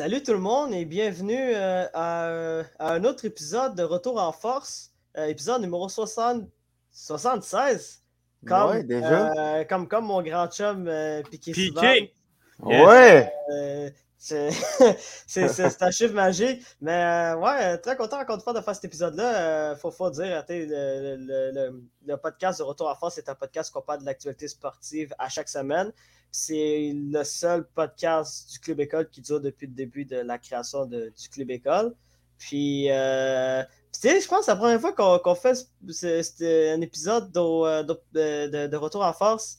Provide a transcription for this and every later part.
Salut tout le monde et bienvenue euh, à, un autre épisode de Retour en force, euh, épisode numéro 60, 76. Comme, ouais, déjà. Euh, comme, comme mon grand chum Piqué Piqué! Ouais! c'est un chiffre magique. Mais ouais, très content encore une fois de faire cet épisode-là. Il faut, faut dire, le, le, le, podcast de Retour en force est un podcast qui parle de l'actualité sportive à chaque semaine. C'est le seul podcast du Club École qui dure depuis le début de la création du Club École. Puis, euh, je pense que c'est la première fois qu'on fait un épisode euh, de, Retour en force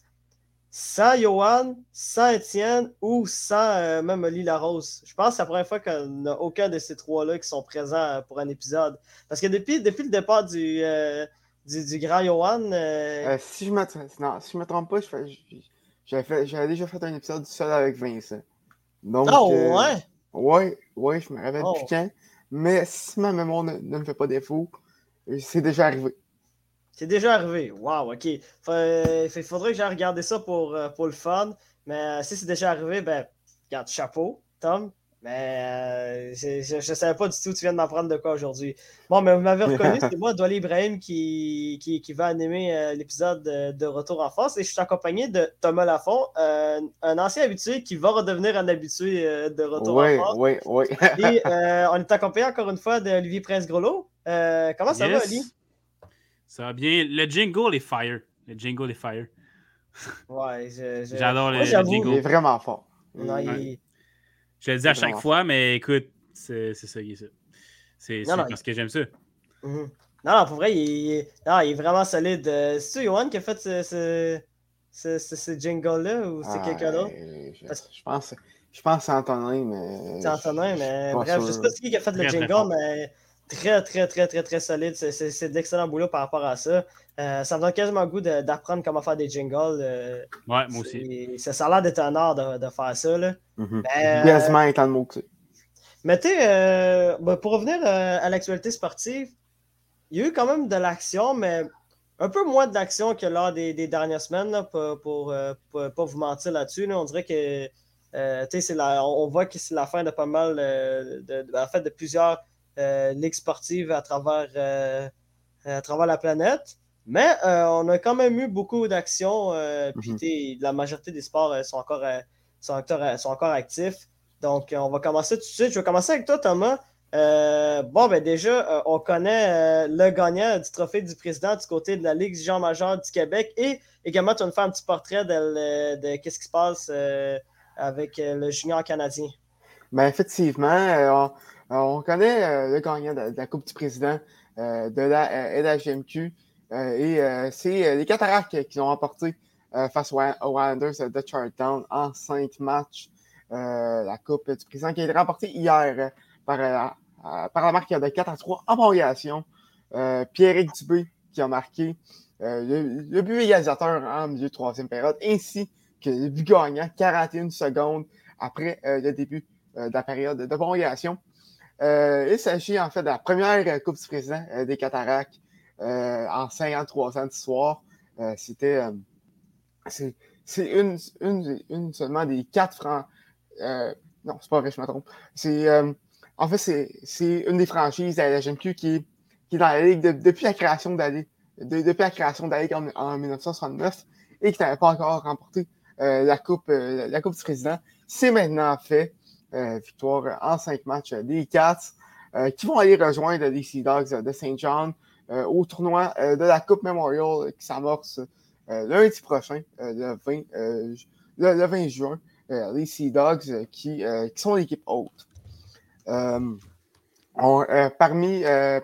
sans Johan, sans Étienne ou sans euh, même Oli Larose. Je pense que c'est la première fois qu'on n'a aucun de ces trois-là qui sont présents pour un épisode. Parce que depuis, le départ du, euh, du, grand Johan. si je ne me trompe pas, je, fais, j'avais déjà fait un épisode seul avec Vincent. Donc, oh, ouais? ouais, ouais, je me rappelle oh. quand. Mais si ma mémoire ne, me fait pas défaut, c'est déjà arrivé. C'est déjà arrivé. Wow, ok. Il faudrait que j'aille regarder ça pour, euh, pour le fun. Mais si c'est déjà arrivé, ben, regarde, chapeau, Tom. Mais euh, je ne savais pas du tout, tu viens de m'apprendre de quoi aujourd'hui. Bon, mais vous m'avez reconnu, c'est moi, Dolly Ibrahim, qui, qui, qui va animer euh, l'épisode de, Retour en force. Et je suis accompagné de Thomas Lafont, euh, un ancien habitué qui va redevenir un habitué de Retour en force. Oui, oui, oui. Et on est accompagné encore une fois d'Olivier Prince-Grelot. comment ça va, Oli? Ça va bien. Le jingle est fire. Le jingle est fire. Ouais, j'adore le, jingle. Il est vraiment fort. Non, il je le dis à chaque fois, mais écoute, c'est ça qui est ça. C'est parce que j'aime ça. Mhm. Non, non, pour vrai, il, est, non, il est vraiment solide. Euh, c'est-tu Johan qui a fait ce, ce, ce, ce jingle-là ou c'est quelqu'un d'autre? Je, je, pense, je pense que c'est Antonin, mais. C'est Antonin, mais bref, je sais pas qui a fait le jingle, mais très, très, très, très, très solide. C'est de l'excellent boulot par rapport à ça. Euh, ça me donne quasiment le goût d'apprendre comment faire des jingles. Euh, ouais, moi aussi. Ça, a l'air d'être un art de, de, faire ça. Là. Mm -hmm. étant le mot Mais tu euh, ben, pour revenir à l'actualité sportive, il y a eu quand même de l'action, mais un peu moins d'action que lors des, des dernières semaines, pour ne pas vous mentir là-dessus. On dirait que la, on voit que c'est la fin de pas mal de, en fait, de plusieurs ligues sportives à travers, à travers la planète. Mais euh, on a quand même eu beaucoup d'actions. Euh, mhm. la majorité des sports euh, sont, encore, sont, encore, actifs. Donc, on va commencer tout de suite. Je vais commencer avec toi, Thomas. bon, ben déjà, on connaît le gagnant du trophée du président du côté de la Ligue Jean Major du Québec. Et également, tu vas nous faire un petit portrait de, de, qu'est-ce qui se passe avec le junior canadien. Ben, effectivement, on, connaît le gagnant de, la Coupe du président de la LHMQ. Euh, et euh, c'est euh, les Cataractes qui ont remporté face aux Islanders de Charlottetown en cinq matchs la Coupe du Président qui a été remportée hier par, par la marque de 4 à 3 en prolongation. Pierre-Éric Dubé qui a marqué le, but égalisateur en milieu de troisième période, ainsi que le but gagnant 41 secondes après le début de la période de prolongation. il s'agit en fait de la première Coupe du Président des Cataractes euh, en 53 ans d'histoire. Euh, c'était. Euh, c'est une, une, une, seulement des quatre francs. non, c'est pas vrai, je me trompe. C'est. en fait, c'est une des franchises à la GMQ qui est, qui est dans la Ligue depuis la création de la Ligue, depuis la création de Ligue en, 1969 et qui n'avait pas encore remporté la, coupe, la Coupe du Président. C'est maintenant fait. victoire en cinq matchs des Cats qui vont aller rejoindre les Sea Dogs de Saint John euh, au tournoi euh, de la Coupe Memorial qui s'amorce euh, lundi prochain, le 20, le, 20 juin. les Sea Dogs qui, qui sont l'équipe haute. parmi,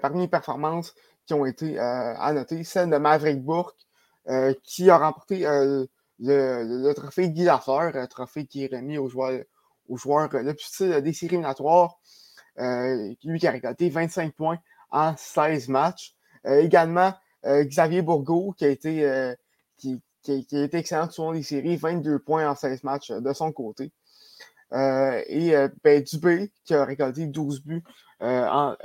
parmi les performances qui ont été à noter, celle de Maverick Bourque, qui a remporté le, trophée Guy Lafleur, un trophée qui est remis aux joueurs, aux joueurs le plus style des séries éliminatoires. lui qui a récolté 25 points en 16 matchs. Euh, également, euh, Xavier Bourgault, qui a été, euh, qui, qui, a excellent sur les séries, 22 points en 16 matchs de son côté. et ben, Dubé, qui a récolté 12 buts, en,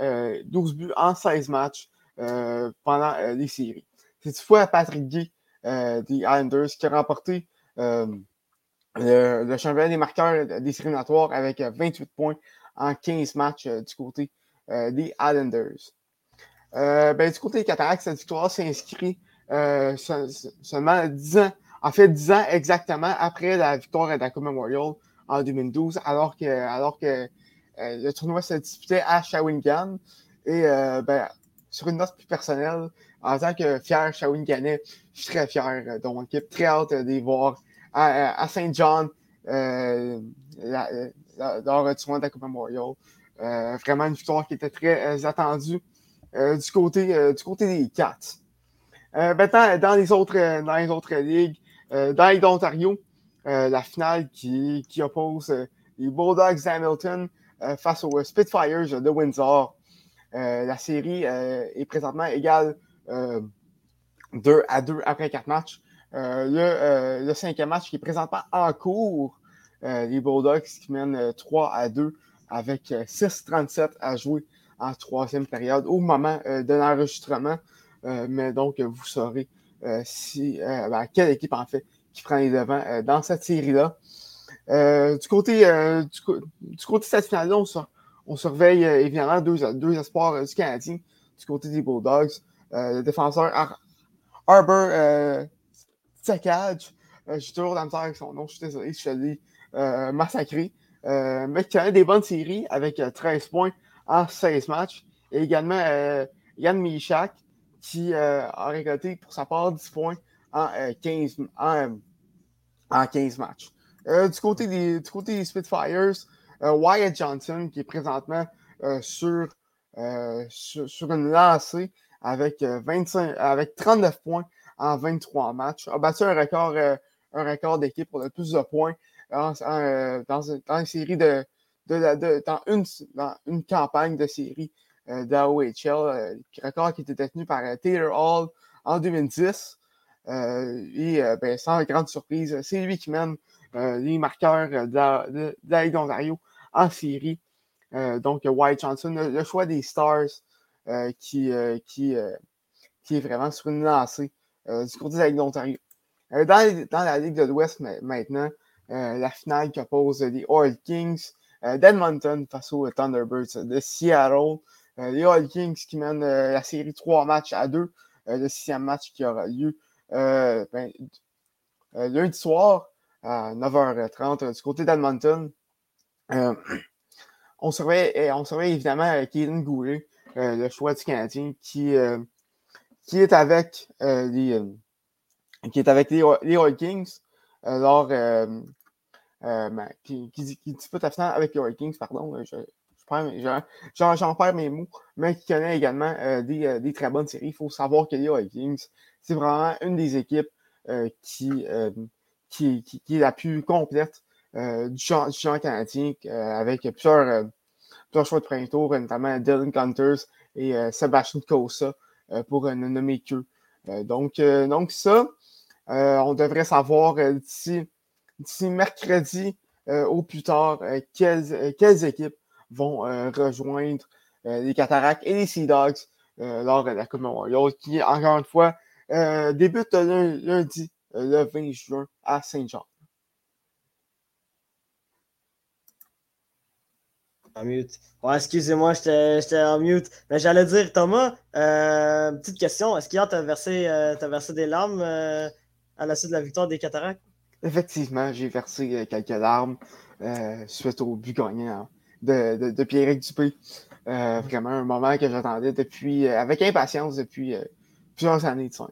12 buts en 16 matchs pendant les séries. C'est fois Patrick Gay des Islanders qui a remporté le, championnat des marqueurs des séries avec 28 points en 15 matchs du côté des Islanders. Ben, du côté des Cataractes, cette victoire s'inscrit seulement 10 ans, en fait 10 ans exactement après la victoire à Dakota Memorial en 2012, alors que, alors que le tournoi se disputait à Shawinigan. Et ben, sur une note plus personnelle, en tant que fier Shawiniganais, je suis très fier de mon équipe, très hâte de voir à, Saint John euh, lors du tournoi Coupe Memorial. Euh, vraiment une victoire qui était très euh, attendue euh, du, côté, du côté des Cats. maintenant, dans les autres, ligues, dans les d'Ontario, la finale qui, oppose les Bulldogs d'Hamilton face aux Spitfires de Windsor. la série est présentement égale 2 à 2 après 4 matchs. le, cinquième match qui est présentement en cours euh, les Bulldogs qui mènent 3 euh, à 2 avec 6-37 euh, à jouer en troisième période au moment de l'enregistrement. mais donc, vous saurez si, ben, quelle équipe en fait qui prend les devants dans cette série-là. du, côté, du, côté de cette finale-là, on, surveille évidemment deux, deux espoirs du Canadien du côté des Bulldogs. le défenseur Ar Arbor Sakaj, j'ai toujours la misère avec son nom, je suis désolé, je suis euh, massacré. Euh, mais qui a des bonnes séries avec 13 euh, points en 16 matchs. Et également Yann Michak qui a récolté pour sa part 10 points en, 15, en, 15 matchs. du, côté des, du des Spitfires, Wyatt Johnson qui est présentement sur, une lancée avec, 25, avec 39 points en 23 matchs. A battu un record, d'équipe pour le plus de points euh, dans, une série de, dans, une, campagne de série euh, d'AOHL, euh, record qui était détenu par Taylor Hall en 2010. et ben, sans grande surprise, c'est lui qui mène les marqueurs de, la d'Ontario en série. donc, White Johnson, le, choix des Stars qui, qui, qui est vraiment sur une lancée du côté de la d'Ontario. Dans, la Ligue de l'Ouest maintenant, euh, la finale qui oppose les Oil Kings euh, d'Edmonton face aux Thunderbirds de Seattle. Euh, les Oil Kings qui mènent la série 3 matchs à 2. le sixième match qui aura lieu ben, lundi soir à 9h30 du côté d'Edmonton. on, surveille, on surveille évidemment Kaden Goulet, le choix du Canadien, qui, est avec les qui Kings. Euh, ben, qui, qui, qui, dispute la avec les Vikings, pardon. Je, j'en perds mes mots, mais qui connaît également euh, des, euh, des, très bonnes séries. Il faut savoir que les Vikings, c'est vraiment une des équipes qui, qui, qui, est la plus complète du champ, du, champ, canadien, avec plusieurs, plusieurs, choix de premier tour, notamment Dylan Gunters et Sebastian Kosa, pour ne nommer que. donc, donc ça, on devrait savoir d'ici d'ici mercredi euh, au plus tard euh, quelles, euh, quelles, équipes vont rejoindre les Cataractes et les Sea Dogs lors de la Coupe Memorial, qui, encore une fois, débute lundi, le 20 juin, à Saint-Jean. En mute. Excusez-moi, j'étais en mute. Mais j'allais dire, Thomas, petite question. Est-ce qu'hier, tu as, versé, as versé des larmes à la suite de la victoire des Cataractes? Effectivement, j'ai versé euh, quelques larmes euh, suite au but gagnant de, de, de Pierrick Dupé. Euh, vraiment un moment que j'attendais depuis, avec impatience depuis plusieurs années de ça.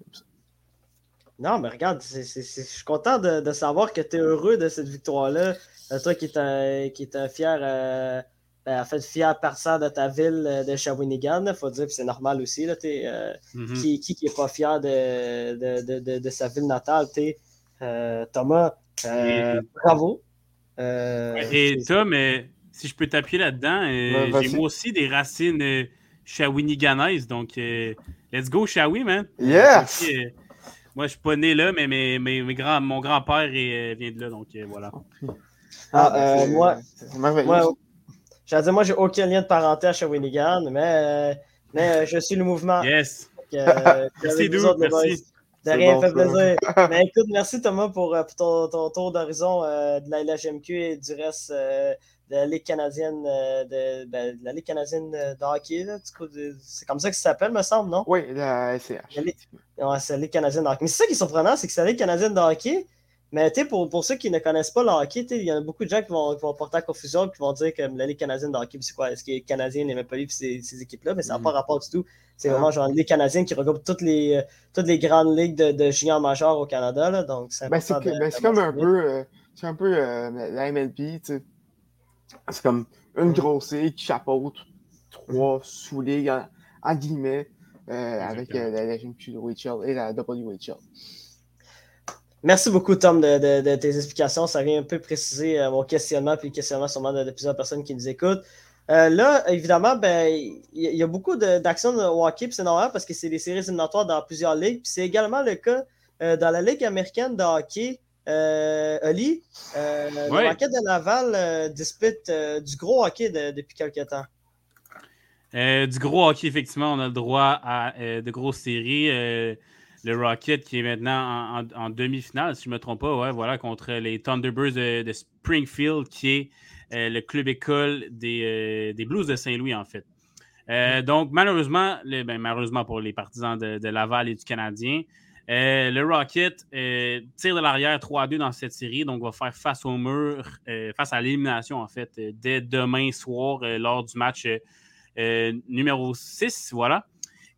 Non, mais regarde, je suis content de, de, savoir que tu es heureux de cette victoire-là. toi qui es qui est fier, ben, en fait, fier personne de ta ville de Shawinigan, il faut dire, que c'est normal aussi. Là, mm-hmm. Qui n'est qui, est pas fier de, de, de sa ville natale? Thomas, euh, bravo. Euh, et Tom, si je peux t'appuyer là-dedans, j'ai moi aussi des racines shawiniganaises. Donc, let's go, Shawi, man. Yes! moi, je suis pas né là, mais mes, mes, mon grand-père vient de là. Donc, voilà. Ah, ah moi, moi, j'allais dire, moi, j'ai aucun lien de parenté à Shawinigan, mais, mais je suis le mouvement. Yes. merci, merci. De rien, fait plaisir. Mais écoute, merci Thomas pour, euh, ton, tour d'horizon euh, de la LHMQ et du reste euh, la Ligue canadienne de, ben, la Ligue canadienne de hockey. C'est comme ça que ça s'appelle, me semble, non? Oui, la SCH. c'est la Ligue canadienne de hockey. Mais c'est ça qui est surprenant, c'est que c'est la Ligue canadienne de hockey. Mais pour, pour ceux qui ne connaissent pas le hockey, il y a beaucoup de gens qui vont, qui vont porter à confusion et qui vont dire que la Ligue canadienne de hockey, c'est quoi? Est-ce que les Canadiens n'aimaient pas vivre ces, ces équipes-là? Mais ça n'a mm. pas rapport du tout. C'est ah. vraiment genre une Ligue canadienne qui regroupe toutes les, euh, toutes les grandes ligues de, de juniors majeurs au Canada. Là, donc c'est ben, ben comme un peu, euh, c'est un peu euh, la MLP. C'est comme une grosse ligue qui chapeaute trois sous-ligues en, guillemets avec la, la, WHL et la WHL. Merci beaucoup, Tom, de, tes explications. Ça vient un peu préciser euh, mon questionnement, puis le questionnement sûrement de, plusieurs personnes qui nous écoutent. Euh, là, évidemment, ben, il y, a beaucoup d'actions au hockey, puis c'est normal parce que c'est des séries éliminatoires dans plusieurs ligues. Puis c'est également le cas euh, dans la Ligue américaine de hockey. Oli, le Rocket de Laval dispute du gros hockey depuis quelques temps. du gros hockey, effectivement, on a le droit à de grosses séries le Rocket qui est maintenant en, demi-finale, si je ne me trompe pas, ouais, voilà, contre les Thunderbirds de, Springfield, qui est euh, le club école des, euh, Blues de Saint-Louis, en fait. Euh, donc, malheureusement, ben, malheureusement pour les partisans de, Laval et du Canadien, le Rocket tire de l'arrière 3-2 dans cette série, donc va faire face au mur, face à l'élimination, en fait, dès demain soir lors du match numéro 6, voilà.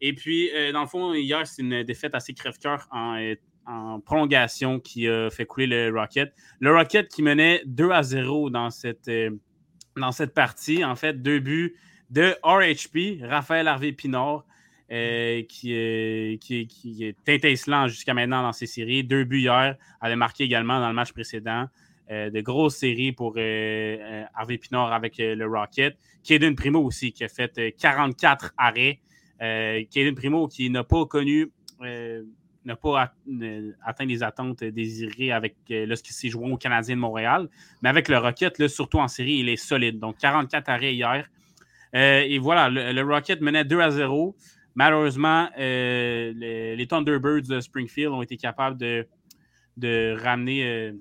Et puis, euh, dans le fond, hier, c'est une défaite assez crève-cœur en, prolongation qui a fait couler le Rocket. Le Rocket qui menait 2 à 0 dans cette, euh, dans cette partie. En fait, deux buts de RHP, Raphaël Harvey Pinard, euh, qui, qui, est étincelant jusqu'à maintenant dans ces séries. Deux buts hier, avait marqué également dans le match précédent. de grosses séries pour Harvey Pinard avec le Rocket. Kaden Primo aussi, qui a fait 44 arrêts. Euh, Kevin Primo, qui n'a pas connu, euh, n'a pas euh, atteint les attentes désirées avec lorsqu'il s'est joué au Canadien de Montréal. Mais avec le Rocket, surtout en série, il est solide. Donc 44 arrêts hier. et voilà, le, Rocket menait 2 à 0. Malheureusement, les, Thunderbirds de Springfield ont été capables de, ramener,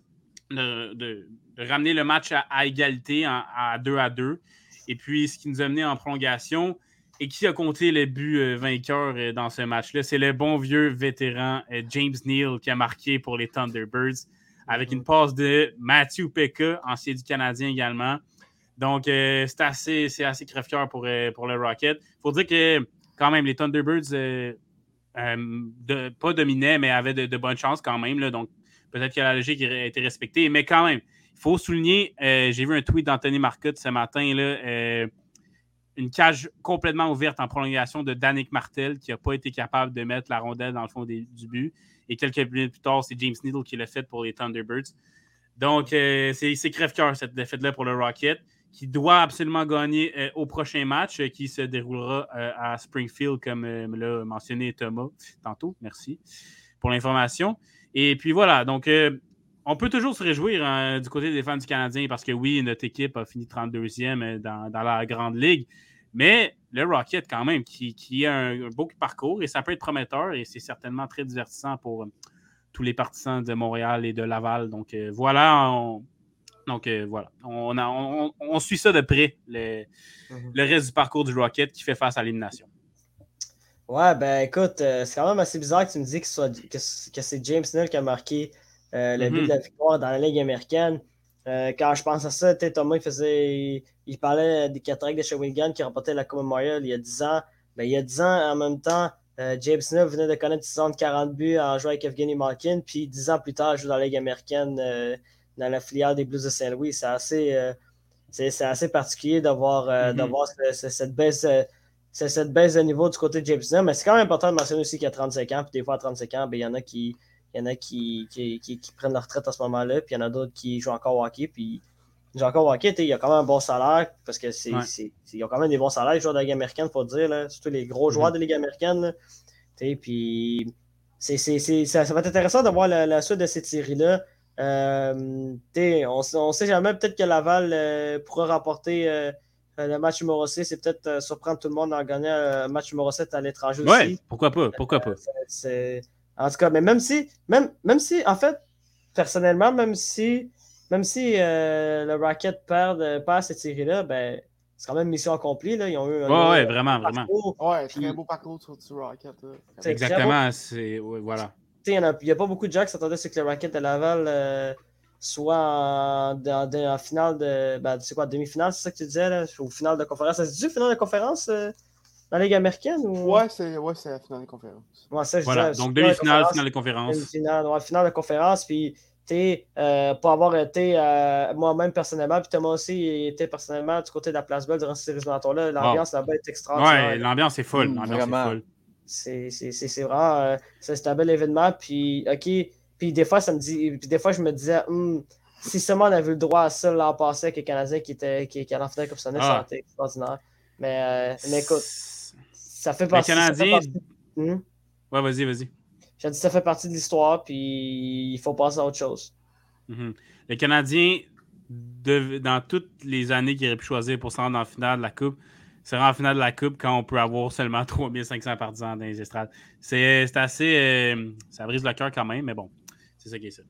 de, ramener le match à, égalité à 2 à 2. Et puis, ce qui nous a mené en prolongation, et qui a compté les buts euh, vainqueurs euh, dans ce match-là? C'est le bon vieux vétéran euh, James Neal qui a marqué pour les Thunderbirds avec une passe de Matthew Pekka, ancien du Canadien également. Donc, c'est assez, assez crève-cœur pour, pour le Rocket. Il faut dire que, quand même, les Thunderbirds, pas dominaient, mais avaient de, bonnes chances quand même. Là, donc, peut-être que la logique a été respectée. Mais quand même, il faut souligner, j'ai vu un tweet d'Anthony Marcotte ce matin, là, une cage complètement ouverte en prolongation de Danick Martel qui n'a pas été capable de mettre la rondelle dans le fond du but. Et quelques minutes plus tard, c'est James Needle qui l'a fait pour les Thunderbirds. Donc, euh, c'est crève-cœur cette défaite-là pour le Rocket, qui doit absolument gagner euh, au prochain match euh, qui se déroulera à Springfield, comme l'a mentionné Thomas tantôt. Merci pour l'information. Et puis voilà, donc on peut toujours se réjouir hein, du côté des fans du Canadien parce que oui, notre équipe a fini 32e dans, dans la Grande Ligue. Mais le Rocket, quand même, qui, a un, beau parcours et ça peut être prometteur et c'est certainement très divertissant pour euh, tous les partisans de Montréal et de Laval. Donc euh, voilà, on, donc euh, voilà, on, on, suit ça de près, le, mhm. le, reste du parcours du Rocket qui fait face à l'élimination. Ouais, ben écoute, c'est quand même assez bizarre que tu me dis que, que, c'est James Neal qui a marqué le but mhm. de la victoire dans la Ligue américaine. Euh, quand je pense à ça, Thomas, il, faisait, il, parlait des cataractes de Shawinigan qui remportaient la Coupe Memorial il y a 10 ans. Ben, il y a 10 ans, en même temps, euh, James Neal venait de connaître 40 buts en jouant avec Evgeny Malkin. Puis 10 ans plus tard, il joue dans la Ligue américaine euh, dans la filière des Blues de Saint-Louis. C'est assez, c'est, assez particulier d'avoir, mm-hmm. cette, baisse, cette baisse de niveau du côté de James Neal. Mais c'est quand même important de mentionner aussi qu'il a 35 ans. Puis des fois, à 35 ans, ben, il y en a qui il y en a qui, qui, prennent leur retraite à ce moment-là, puis il y en a d'autres qui jouent encore au hockey. Puis ils jouent encore au hockey, il y a quand même un bon salaire, parce que c'est, ils ont quand même des bons salaires, les joueurs de la Ligue américaine, il faut dire, là, surtout les gros joueurs mm-hmm. de la Ligue américaine. puis c'est, ça, va être intéressant de voir la, suite de cette série-là. Euh, on ne sait jamais, peut-être que Laval euh, pourra remporter euh, le match numéro 6 et peut-être surprendre tout le monde en gagnant un match numéro 7 à l'étranger aussi. Oui, pourquoi pas, pourquoi pas. c'est en tout cas, mais même si, même, même si, en fait, personnellement, même si même si euh, le Rocket perd, euh, perd cette série-là, ben, c'est quand même mission accomplie. Là. Ils ont eu un, Ouais, vraiment, vraiment. Ouais, Puis- très beau parcours sur du Rocket. là. C'est Exactement. C'est. ouais, voilà. Tu sais, Il n'y a, pas beaucoup de gens qui s'attendaient à ce que le Rocket de Laval euh, soit en, finale de. Ben, c'est quoi, demi-finale, c'est ça que tu disais, là, ou finale de conférence. Ça se dit finale de conférence euh, la Ligue américaine ou... Ouais, c'est ouais, c'est la finale de conférence. Ouais, ça, je Voilà. disais, Donc, finale de demi-finale, finale de conférence. Une finale, ouais, finale de conférence. Puis, tu sais, euh, pour avoir été euh, moi-même personnellement, puis Thomas aussi était personnellement du côté de la place Belle durant ces éliminatoires-là. L'ambiance là-bas est extraordinaire. Ouais, l'ambiance est folle. L'ambiance est vraiment. folle. C'est c'est- c'est- c'est vraiment. euh, c'est c'est un bel événement. Puis, OK. Puis, des fois, ça me dit. Puis, des fois, je me disais, Hum, si seulement on avait eu le droit à ça l'an passé avec les Canadiens qui, étaient, qui, qui allaient en finale comme ça, ça Ah. aurait été extraordinaire. Mais, euh, mais écoute, ça fait Les partie. fait Canadiens. partie- Hum. Ouais, vas-y, vas-y. J'ai dit, ça fait partie de l'histoire, puis il faut passer à autre chose. Mhm. Les Canadiens, de- dans toutes les années qu'ils auraient pu choisir pour se rendre en finale de la Coupe, se rendre en finale de la Coupe quand on peut avoir seulement 3500 partisans dans les estrades. C'est c'est assez. euh, ça brise le cœur quand même, mais bon, c'est ça qui est ça.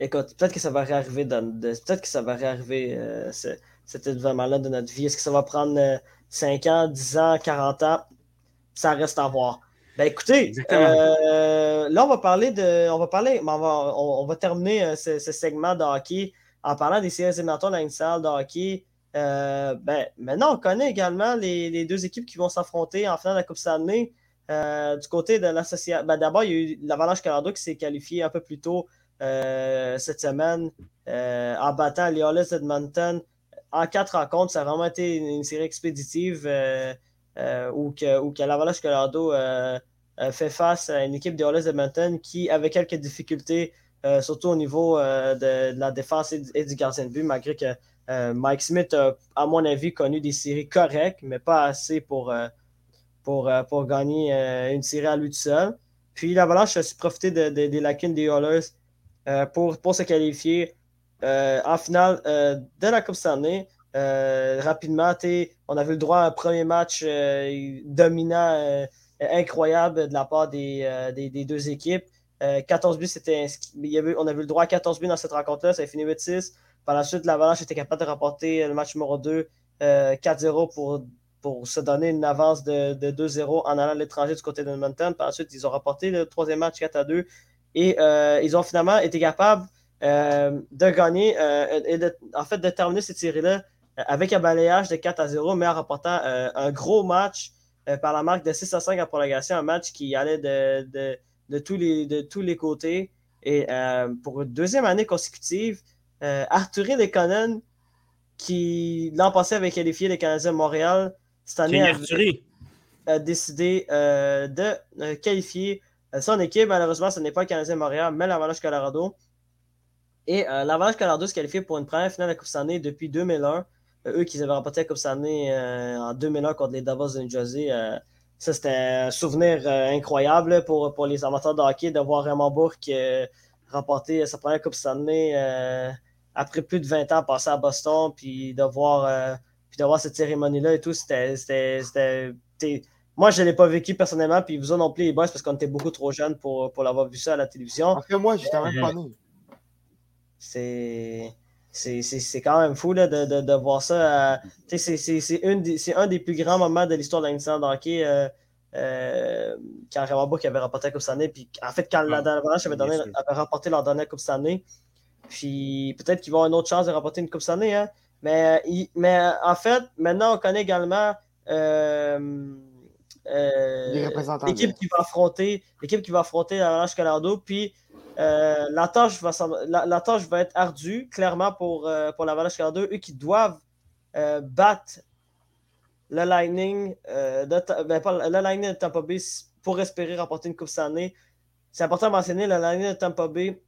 Écoute, peut-être que ça va réarriver dans. Peut-être que ça va réarriver euh, ce- cet événement-là de notre vie. Est-ce que ça va prendre euh, 5 ans, 10 ans, 40 ans? Ça reste à voir. Ben écoutez, euh, là on va parler de. On va parler. On va, on, va terminer euh, ce, ce segment de hockey en parlant des séries éliminatoires de la nationale de hockey. Euh, ben, maintenant, on connaît également les, les deux équipes qui vont s'affronter en finale de la Coupe Stanley. Euh, du côté de l'association. Ben, D'abord, il y a eu l'Avalanche Colorado qui s'est qualifié un peu plus tôt euh, cette semaine en battant les Oilers d'Edmonton en quatre rencontres. Ça a vraiment été une série expéditive euh, où, que, que l'Avalanche Colorado euh, euh, fait face à une équipe des Oilers d'Edmonton qui avait quelques difficultés, surtout au niveau de, la défense et du, gardien de but, malgré que Mike Smith a, à mon avis, connu des séries correctes, mais pas assez pour, pour, pour gagner une série à lui tout seul. Puis l'Avalanche a su profiter de- de- des lacunes des Oilers pour, pour se qualifier en finale de la Coupe Stanley. Euh, rapidement, on avait le droit à un premier match euh, dominant, euh, incroyable de la part des, euh, des, des deux équipes. Euh, 14 buts, c'était on avait le droit à 14 buts dans cette rencontre-là, ça a fini 8-6. Par la suite, l'Avalanche était capable de remporter le match numéro 2 euh, 4-0 pour, pour se donner une avance de, de 2-0 en allant à l'étranger du côté de Edmonton. Par la suite, ils ont remporté le troisième match 4-2 et euh, ils ont finalement été capables euh, de gagner euh, et de, en fait de terminer cette série-là avec un balayage de 4 à 0, mais en remportant euh, un gros match euh, par la marque de 6 à 5 en prolongation, un match qui allait de, de, de tous, les, de tous les côtés. Et euh, pour une deuxième année consécutive, euh, Arthurie Lekonen, qui l'an passé avait qualifié les Canadiens de Montréal, cette année a décidé euh, de qualifier son équipe. Malheureusement, ce n'est pas le Canadien de Montréal, mais l'Avalanche Colorado. Et euh, l'Avalanche Colorado se qualifie pour une première finale de la Coupe Stanley depuis 2001. Euh, eux qui avaient remporté la Coupe Stanley euh, en 2001 contre les Davos de New Jersey. euh, ça, c'était un souvenir euh, incroyable là, pour, pour les amateurs de hockey de voir Raymond Bourque euh, remporter sa première Coupe Stanley euh, après plus de 20 ans passé à Boston, puis de voir, euh, puis de voir cette cérémonie-là et tout. C'était. c'était- c'était- t'sais, moi, je ne l'ai pas vécu personnellement, puis vous autres non plus, les boys, parce qu'on était beaucoup trop jeunes pour, pour l'avoir vu ça à la télévision. En fait, moi, j'étais même pas né. C'est. C'est quand même fou là, de, de, de voir ça. euh, c'est- un des plus grands moments de l'histoire de l'incident de hockey. euh, euh, quand Raymond Bourque avait remporté la Coupe Stanley. Puis en fait, quand la Ah, l'Avalanche avait, donné- avait remporté leur dernière Coupe Stanley, puis peut-être qu'ils vont avoir une autre chance de remporter une Coupe Stanley. Hein? Mais, il- mais en fait, maintenant, on connaît également euh, euh, l'équipe qui va affronter l'équipe qui va affronter l'Avalanche Colorado. Puis euh, la, tâche va, la, tâche va être ardue, clairement, pour, euh, pour l'Avalanche Colorado. Eux qui doivent euh, battre le Lightning, euh, de, ben, pas le Lightning de Tampa Bay pour espérer remporter une Coupe Stanley. C'est important de mentionner le Lightning de Tampa Bay,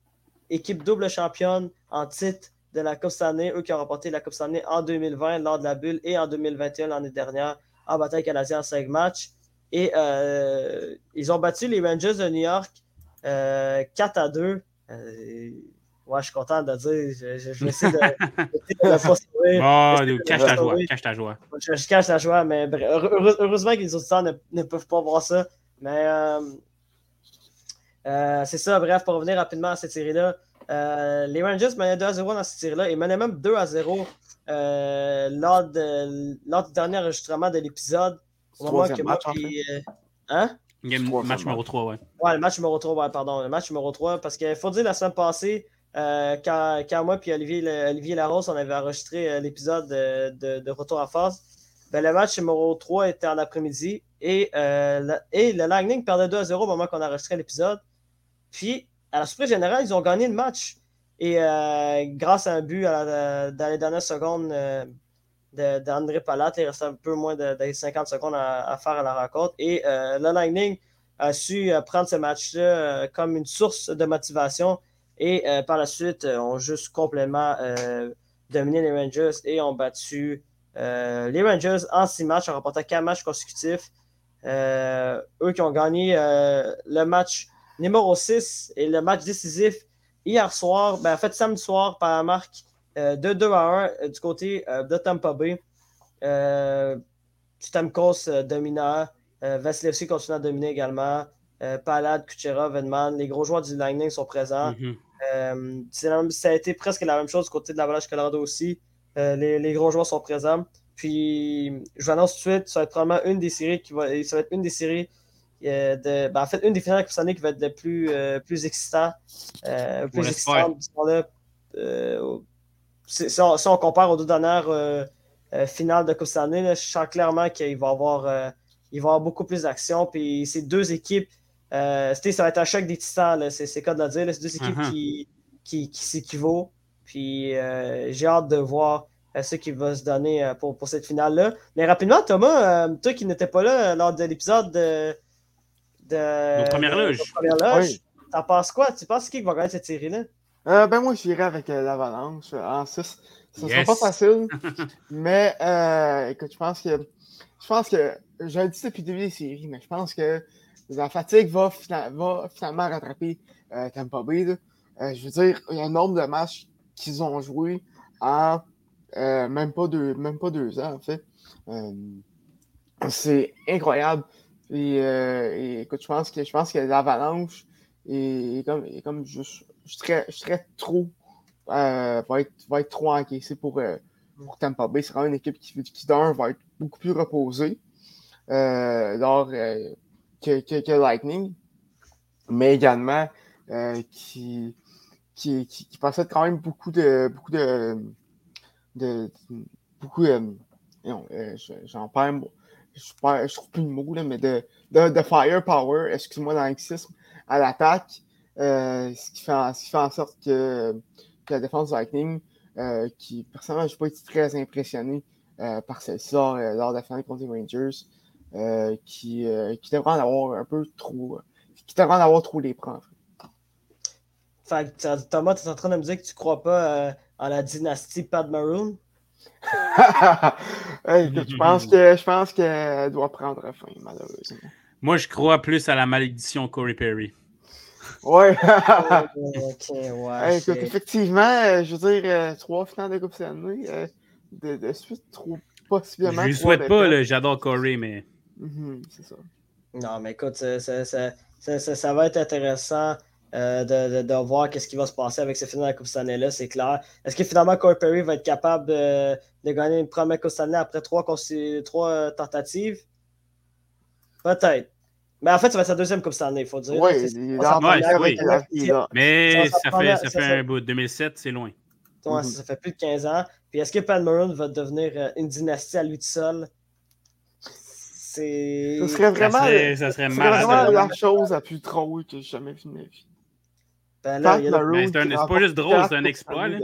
équipe double championne en titre de la Coupe Stanley, eux qui ont remporté la Coupe Stanley en 2020 lors de la bulle et en 2021 l'année dernière en bataille canadienne en 5 matchs. Et euh, ils ont battu les Rangers de New York 4 à 2. Euh, ouais, je suis content de dire. Je, je- je vais essayer de, de pas sourire. Bon, cache ta joie, cache ta joie. Je, je cache la joie, mais heureusement que les auditeurs ne, ne peuvent pas voir ça. Mais euh, euh, c'est ça, bref, pour revenir rapidement à cette série-là, Euh, les Rangers menaient 2 à 0 dans cette série-là et menaient même 2 à 0 euh, lors, de, lors du dernier enregistrement de l'épisode. Au moment que match, moi, euh, Hein? Game, match numéro 3, ouais. Ouais, le match numéro 3, ouais, pardon. Le match numéro 3, parce qu'il faut dire la semaine passée, euh, quand, quand moi et Olivier, Olivier Larose, on avait enregistré euh, l'épisode de, de, de Retour en phase, ben, le match numéro 3 était en après-midi et, euh, le, et le Lightning perdait 2 à 0 au moment qu'on enregistrait l'épisode. Puis, à la surprise générale, ils ont gagné le match. Et euh, grâce à un but à la- dans les dernières secondes euh, de- d'André Palat, il restait un peu moins de, de 50 secondes à, faire à la rencontre. Et euh, le Lightning a su euh, prendre ce match-là euh, comme une source de motivation. Et par la suite, ont juste complètement dominé les Rangers et ont battu les Rangers en six matchs, en remportant quatre matchs consécutifs. Eux qui ont gagné le match numéro 6 et le match décisif hier soir, ben, en fait samedi soir par la marque de 2 à 1 euh, du côté euh, de Tampa Bay. Euh, Stamkos euh, dominant, euh, Vasilevski continue à dominer également. Euh, Palad, Kucherov, Edman, les gros joueurs du Lightning sont présents. Euh, la même- ça a été presque la même chose du côté de l'Avalanche Colorado aussi. Euh, les, les gros joueurs sont présents. Puis, je vous annonce tout de suite, ça va être probablement une des séries qui va, ça va être une des séries euh, de, ben, en fait, une des finales cette année qui va être le plus, euh, plus excitant, euh, plus l'espère. excitant de l'histoire-là. Euh, si, on, si on compare aux deux dernières euh, euh, finales de Coupe Stanley, là, je sens clairement qu'il va y avoir, euh, il va y avoir beaucoup plus d'action. Puis, ces deux équipes, euh, ça va être un choc des titans, c'est c'est le cas de le dire. là. C'est deux équipes Mhm. qui, qui, qui s'équivaut. Puis euh, j'ai hâte de voir euh, ce qui va se donner euh, pour, pour cette finale-là. Mais rapidement, Thomas, euh, toi qui n'étais pas là lors de l'épisode de, de. Nos premières de- loges. Oui. T'en penses quoi? Tu penses qui va gagner cette série-là? Euh, ben moi, j'irai avec euh, l'Avalanche euh, en 6. Ce ne Yes. sera pas facile, mais euh, écoute, je pense que je pense que le dis depuis le début des séries, mais je pense que la fatigue va, fina- va finalement rattraper Tampa Bay. je veux dire, il y a un nombre de matchs qu'ils ont joué en même, pas deux, même pas deux ans, en fait. C'est incroyable. Et, euh, et écoute, je pense que je pense que l'Avalanche est, est comme, est comme juste. Je serais, je serais trop. euh, va, être, va être trop encaissé pour, euh, pour Tampa Bay. C'est vraiment une équipe qui, qui d'un, va être beaucoup plus reposée euh, que, que, Lightning, mais également qui, qui, qui, possède quand même beaucoup de. Beaucoup de, beaucoup J'en perds. Je, trouve plus de mots, là, mais de, de, de firepower, excuse-moi, l'anglicisme, à l'attaque, ce, qui fait en, ce qui fait en sorte que, que la défense du Lightning, euh, qui personnellement, je n'ai pas été très impressionné euh, par celle-ci lors, euh, lors de la finale contre les Rangers, euh, qui, euh, qui devrait en avoir un peu trop. euh, qui devrait en avoir trop les prendre. Fait que, Thomas, tu es en train de me dire que tu crois pas euh, en la dynastie Pat Maroon? Hey, je pense que je pense qu'elle doit prendre fin, malheureusement. Moi, je crois plus à la malédiction Corey Perry. Ouais. ok, ouais. Hey, écoute, effectivement, euh, je veux dire, euh, trois finales de Coupe Stanley euh, de, de suite, trop Je possiblement. lui trois souhaite pas, là, j'adore Corey, mais Mhm, c'est ça. Non, mais écoute, ça, ça- ça- ça- ça- ça va être intéressant euh, de, de- de voir qu'est-ce qui va se passer avec ce final de la Coupe Stanley-là, c'est clair. Est-ce que finalement Corey Perry va être capable de, de gagner une première Coupe Stanley après trois, consi- trois tentatives? Peut-être. Mais en fait, ça va être sa deuxième Coupe Stanley, il faut dire. Oui. mais Ça, fait, ça fait un bout. 2007, c'est loin. Ouais, Mhm. ça fait plus de 15 ans. Puis est-ce que Pat Maroon va devenir euh, une dynastie à lui tout seul? C'est. Ce serait vraiment, ça serait, ça serait malade. vraiment la chose la plus drôle que j'ai jamais vue de ma vie. Ben là, il y a Mais c'est un- pas juste drôle, c'est un exploit, là.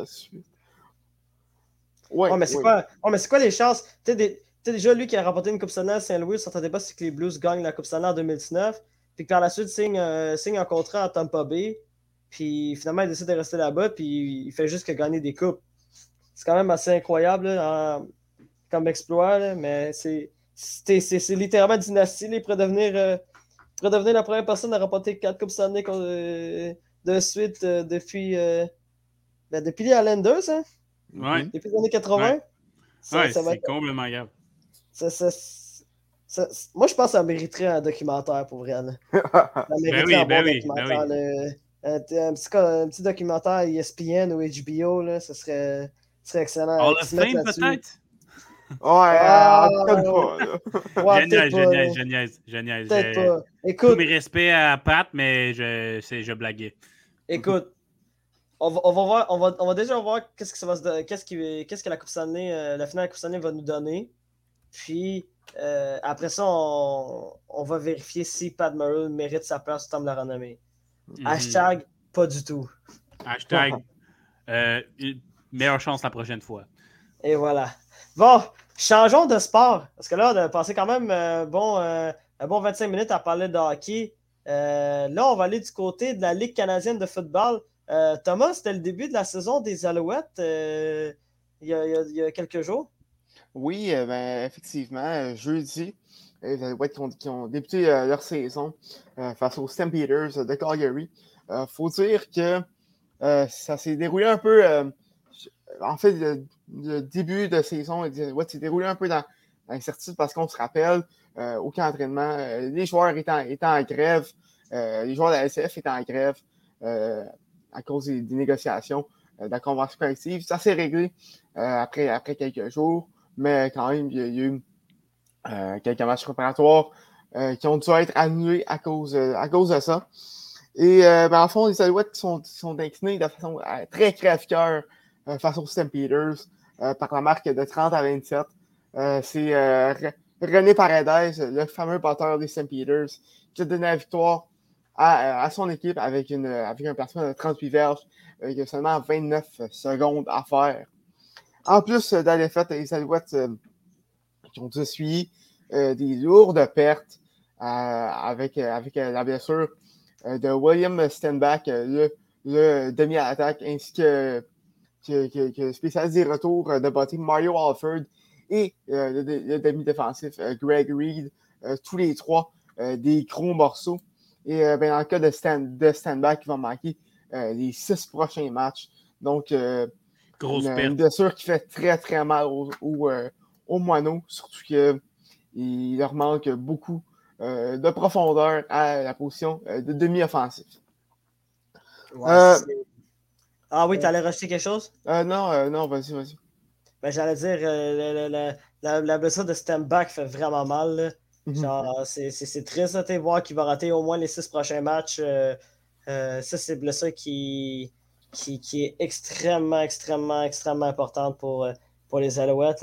Ouais, Ouais, mais c'est ouais. quoi, ouais, mais c'est quoi les chances? Tu sais, des- sais, déjà, lui qui a remporté une Coupe Stanley à Saint-Louis, s'attendait pas c'est que les Blues gagnent la Coupe Stanley en 2019. Puis que par la suite, signe, euh, signe un contrat à Tampa Bay. Puis finalement, il décide de rester là-bas. Puis il fait juste que gagner des coupes. C'est quand même assez incroyable là, en- comme exploit. là, mais c'est littéralement dynastie. là. Il pourrait devenir, euh, il pourrait devenir la première personne à remporter quatre Coupes Stanley euh, de suite euh, depuis, ben, depuis les Islanders. Hein? Ouais, Depuis les années 80. Ouais. Ça, ouais ça va c'est complètement grave. Ça- ça- ça- moi, je pense que ça mériterait un documentaire pour vrai. là. Ça mériterait oui, un ben bon oui, documentaire. ben là. un, petit, documentaire ESPN ou HBO, là, ce serait, serait excellent. Hall of Fame, peut-être? Ouais, ah, génial, génial, génial, génial. Peut-être pas. Écoute. Tous mes respects à Pat, mais je, je blaguais. Écoute, on va, on va, voir, on va, on va déjà voir qu'est-ce que ça va se qu'est-ce qui, qu'est-ce que la Coupe Stanley, euh, la finale de la Coupe Stanley va nous donner. Puis euh, après ça, on, on, va vérifier si Pat Murray mérite sa place au temps de la renommée. Mhm. Hashtag pas du tout. Hashtag euh, meilleure chance la prochaine fois. Et voilà. Bon, changeons de sport. Parce que là, on a passé quand même euh, bon, un bon 25 minutes à parler de hockey. Là, on va aller du côté de la Ligue canadienne de football. Thomas, c'était le début de la saison des Alouettes il y, a, quelques jours. Oui, ben, effectivement, jeudi, les Alouettes qui ont, débuté leur saison face aux Stampeders de Calgary. Il faut dire que ça s'est déroulé un peu en fait, le, début de saison s'est déroulé un peu dans, l'incertitude parce qu'on se rappelle, euh, aucun entraînement, euh, les joueurs étant, en grève, euh, les joueurs de la SF étant en grève à cause des, négociations de la convention collective. Ça s'est réglé après, après quelques jours, mais quand même, il y a, eu quelques matchs préparatoires qui ont dû être annulés à cause, à cause de ça. Et ben, en fond, les Alouettes sont, sont inclinés de façon très crève-cœur euh, face aux Stampeders euh, par la marque de 30 à 27. Euh, c'est René Paredes, le fameux batteur des Stampeders, qui a donné la victoire à, son équipe avec, une, avec un placement de 38 verges. il a seulement 29 secondes à faire. En plus de la défaite, les Alouettes qui ont dû des lourdes pertes avec, avec la blessure de William Stenbach, le, le demi-attaque, ainsi que qui, spécialise des retours euh, de bâti Mario Alford et euh, le, demi-défensif euh, Greg Reed, tous les trois des gros morceaux. Et ben, dans le cas de, stand, de stand-back, va manquer les six prochains matchs. Donc, Grosse une, une, blessure qui fait très très mal aux, aux, moineaux, surtout qu'il leur manque beaucoup de profondeur à la position de demi-offensif. Ah oui, tu allais rajouter quelque chose? Euh, non, euh, non, vas-y, vas-y. Ben, j'allais dire, euh, la, la, blessure de Stemback fait vraiment mal. Mhm. Genre, c'est triste de voir qu'il va rater au moins les six prochains matchs. ça, c'est une blessure qui, qui, qui, est extrêmement, extrêmement, extrêmement importante pour, pour les Alouettes.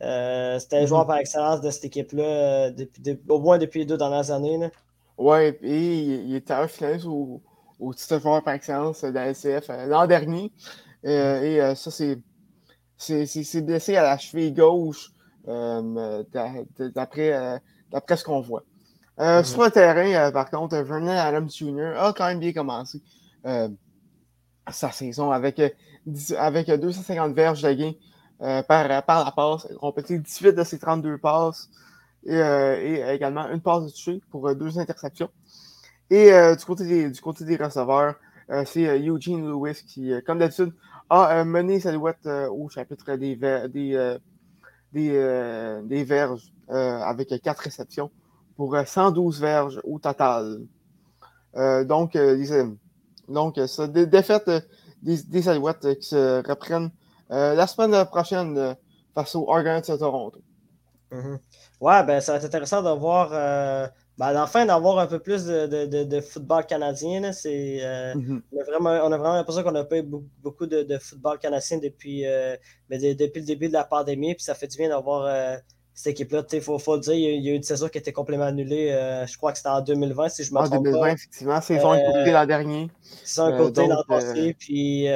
C'était le mhm. joueur par excellence de cette équipe-là, depuis, au moins depuis les deux dernières années. Ouais, et il, était un finaliste au, au titre joueur par excellence de la LCF euh, l'an dernier. Euh, et euh, ça, c'est c'est blessé à la cheville gauche d'après ce qu'on voit. Mm-hmm. Sur le terrain, par contre, Vernon Adams Jr. a quand même bien commencé sa saison avec, avec 250 verges de gain par, par la passe. Peut 18 de ses 32 passes et, également une passe de toucher pour deux interceptions. Et euh, du, côté des, du côté des receveurs, euh, c'est euh, Eugene Lewis qui, comme d'habitude, a mené sa douette au chapitre des, des, des, verges avec quatre réceptions pour 112 verges au total. donc, donc ça, des défaites des, des Alouettes qui se reprennent la semaine prochaine face aux Argonauts de Toronto. Mm-hmm. Ouais, ben ça va être intéressant de voir ben, enfin, d'avoir un peu plus de, football canadien, c'est, euh, mhm. on, a vraiment, on a vraiment l'impression qu'on n'a pas eu beaucoup de, football canadien depuis, euh, ben, depuis le début de la pandémie. Puis ça fait du bien d'avoir euh, cette équipe-là. Il faut, faut, le dire, il y, a, eu une saison qui a été complètement annulée. je crois que c'était en 2020, si je me trompe pas. En 2020, effectivement. Saison écoutée l'an dernier. Saison écoutée l'an passé. Puis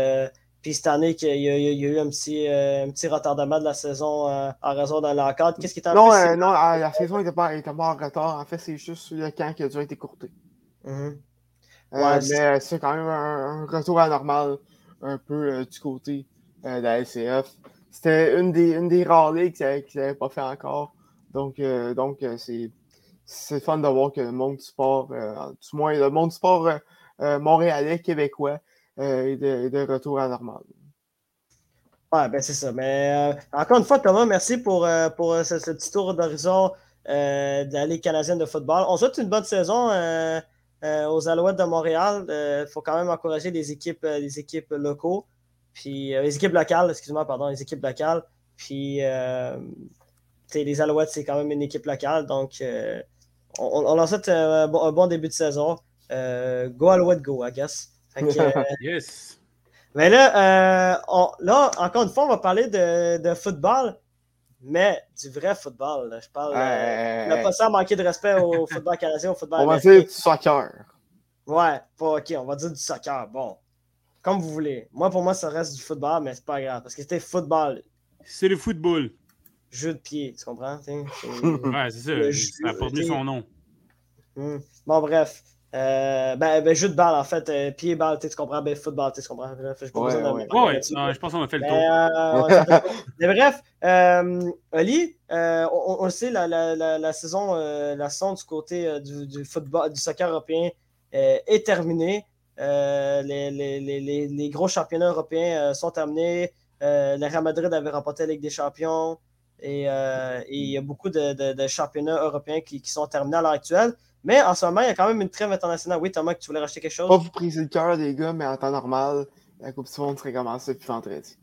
puis cette année, il y, a, eu un petit, euh, un petit retardement de la saison euh, en raison de l'encadre. Qu'est-ce qui est en Non, euh, non la saison n'était pas, était pas en retard. En fait, c'est juste le camp qui a dû être écourté. Mm-hmm. mais c'est quand même un, retour à normal un peu du côté de la LCF. C'était une des, rares ligues qui n'avait pas fait encore. Donc, donc c'est, c'est fun de voir que le monde du sport, du moins le monde du sport montréalais, québécois, euh, et, de, retour à normal. Ouais, ben c'est ça. Mais euh, encore une fois, Thomas, merci pour, euh, pour ce, petit tour d'horizon de la Ligue canadienne de football. On souhaite une bonne saison aux Alouettes de Montréal. Il faut quand même encourager les équipes, les équipes locaux. Puis les équipes locales, excuse-moi, pardon, les équipes locales. Puis les Alouettes, c'est quand même une équipe locale. Donc, on, on, leur souhaite un bon, début de saison. go Alouette, go, I guess. yes. Mais là, là, encore une fois, on va parler de, de football mais du vrai football. Je parle. Euh, pas ça manquer de respect au football canadien, au football. On va dire du soccer. Ouais, ok, on va dire du soccer. Bon, comme vous voulez. Moi, pour moi, ça reste du football, mais c'est pas grave parce que c'était football. C'est le football. Jeu de pied, tu comprends? ouais, c'est ça. ça a porté son nom. Hmm. Bon, bref. Euh, ben, ben, jeu de balle, en fait. Euh, pied, balle, tu comprends. Ben, football, tu comprends. Bref, je, ouais, ouais. ouais, je pense qu'on a fait le tour. Euh, mais bref, euh, Ali, on, on, le sait, la, la, la, la saison, la saison du côté du, du, football, du soccer européen est terminée. Les, les, les, les, gros championnats européens sont terminés. le Real Madrid avait remporté la Ligue des Champions. Et, il y a beaucoup de, de, de championnats européens qui, qui, sont terminés à l'heure actuelle. Mais en ce moment, il y a quand même une trêve internationale. Oui, Thomas, que tu voulais racheter quelque chose? Pas vous briser le cœur, les gars, mais en temps normal, la Coupe du Monde serait commencée depuis vendredi.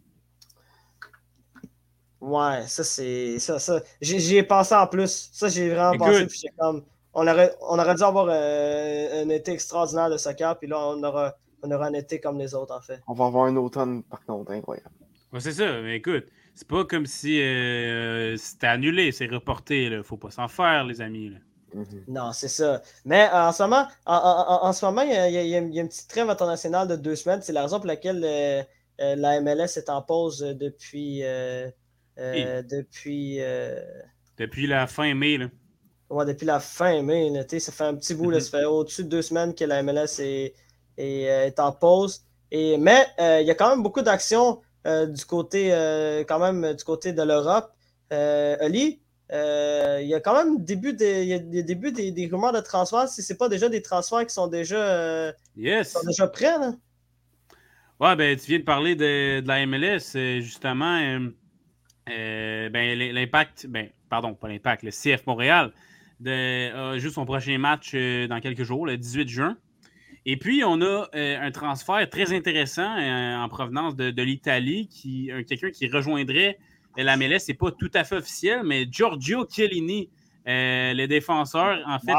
Ouais, ça, c'est. Ça, ça. J'y ai pensé en plus. Ça, j'ai vraiment pensé. Puis comme. On aurait, on aurait dû avoir euh, un été extraordinaire de soccer, puis là, on aura, on aura un été comme les autres, en fait. On va avoir un automne, par contre, incroyable. Ouais, c'est ça, mais écoute, c'est pas comme si euh, c'était annulé, c'est reporté, là. Faut pas s'en faire, les amis, là. Mhm. Non, c'est ça. Mais euh, en ce moment, en, ce moment il, y a, une petite trêve internationale de deux semaines. C'est la raison pour laquelle euh, la MLS est en pause depuis. depuis. Depuis la fin mai. Là. Ouais, depuis la fin mai. ça fait un petit bout. Là, mhm. ça fait au-dessus de deux semaines que la MLS est, est, en pause. Et, mais il y a quand même beaucoup d'actions du côté quand même du côté de l'Europe. Ali, euh, il y a quand même début des, il y a des débuts des, des, rumeurs de transfert, si ce n'est pas déjà des transferts qui sont déjà, euh, sont déjà prêts. Là. Ouais, ben, tu viens de parler de, de la MLS, euh, justement. ben, l'impact, ben, pardon, pas l'impact, le CF Montréal de, a joué son prochain match dans quelques jours, le 18 juin. Et puis, on a un transfert très intéressant en provenance de, de l'Italie, qui quelqu'un qui rejoindrait la MLS, c'est pas tout à fait officiel, mais Giorgio Chiellini, euh, le défenseur, en fait,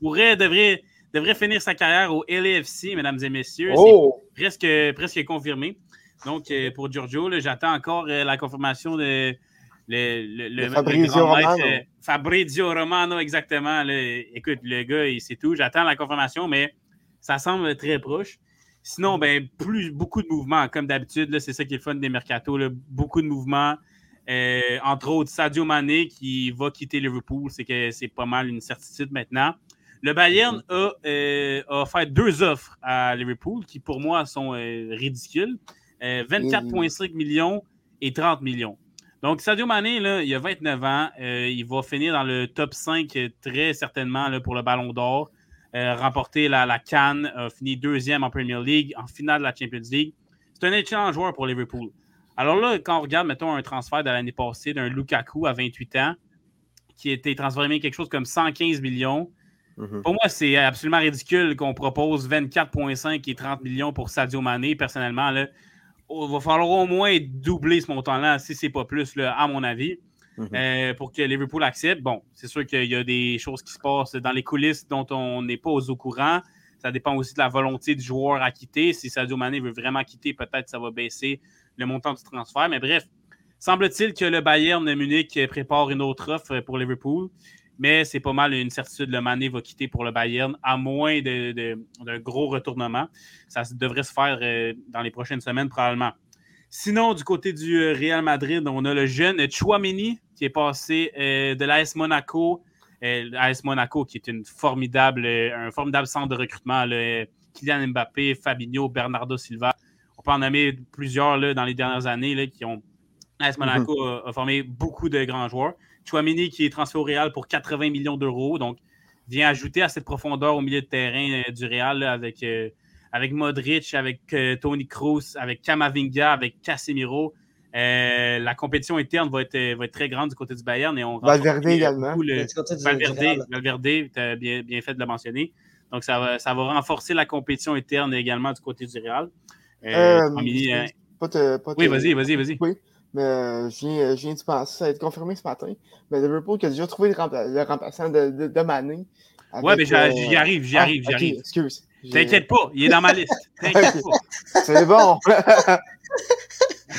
pourrait, devrait, devrait finir sa carrière au LAFC, mesdames et messieurs. Oh! C'est presque, presque confirmé. Donc, euh, pour Giorgio, j'attends encore euh, la confirmation de le, le, Fabrizio Romano. Fabrizio Romano, exactement. écoute, le gars, il sait tout. J'attends la confirmation, mais ça semble très proche. Sinon, ben, plus, beaucoup de mouvements, comme d'habitude. C'est ça qui est le fun des mercato. Beaucoup de mouvements. Euh, entre autres, Sadio Mané qui va quitter Liverpool, c'est que c'est pas mal une certitude maintenant. Le Bayern mhm. euh, a, fait deux offres à Liverpool qui, pour moi, sont euh, ridicules. 24,5 millions et 30 millions. Donc, Sadio Mané, là, il a 29 ans. il va finir dans le top 5 très certainement là, pour le Ballon d'Or. remporter la, la Cannes, a fini deuxième en Premier League, en finale de la Champions League. C'est un excellent joueur pour Liverpool. Alors là, quand on regarde, mettons, un transfert de l'année passée d'un Lukaku à 28 ans, qui a été transformé quelque chose comme 115 millions, mhm. pour moi, c'est absolument ridicule qu'on propose 24,5 et 30 millions pour Sadio Mané. Personnellement, il va falloir au moins doubler ce montant-là, si ce n'est pas plus, là, à mon avis. Mhm. Euh, pour que Liverpool accepte. Bon, c'est sûr qu'il y a des choses qui se passent dans les coulisses dont on n'est pas au courant. Ça dépend aussi de la volonté du joueur à quitter. Si Sadio Mané veut vraiment quitter, peut-être ça va baisser le montant du transfert. Mais bref, semble-t-il que le Bayern de Munich prépare une autre offre pour Liverpool. Mais c'est pas mal une certitude, le Mané va quitter pour le Bayern, à moins d'un gros retournement. Ça devrait se faire euh, dans les prochaines semaines, probablement. Sinon, du côté du euh, Real Madrid, on a le jeune Chouameni qui est passé euh, de l'AS Monaco. L'AS Monaco qui est une formidable, un formidable centre de recrutement. Kylian Mbappé, Fabinho, Bernardo Silva on peut en nommer plusieurs là, dans les dernières années là, qui ont. AS Monaco mhm. a, formé beaucoup de grands joueurs. Chouamini qui est transféré au Real pour 80 millions d'euros, donc vient ajouter à cette profondeur au milieu de terrain euh, du Real avec, euh, avec Modric, avec euh, Tony Kroos, avec Kamavinga, avec Casemiro. la compétition interne va être, va être, très grande du côté du Bayern. Et on Valverde également. Le, Valverde, Valverde tu as bien, bien, fait de le mentionner. Donc, ça va, ça va renforcer la compétition interne également du côté du Real. oui, vas-y, vas-y, vas-y. Oui. Mais euh, je, viens, je viens de penser, ça a été confirmé ce matin. Mais Liverpool qui a déjà trouvé le, remplaçant de, de, de Mané. Ouais, mais j'y euh, arrive, j'y arrive, j'y arrive. Excuse. T'inquiète pas, il est dans ma liste. T'inquiète pas. C'est bon.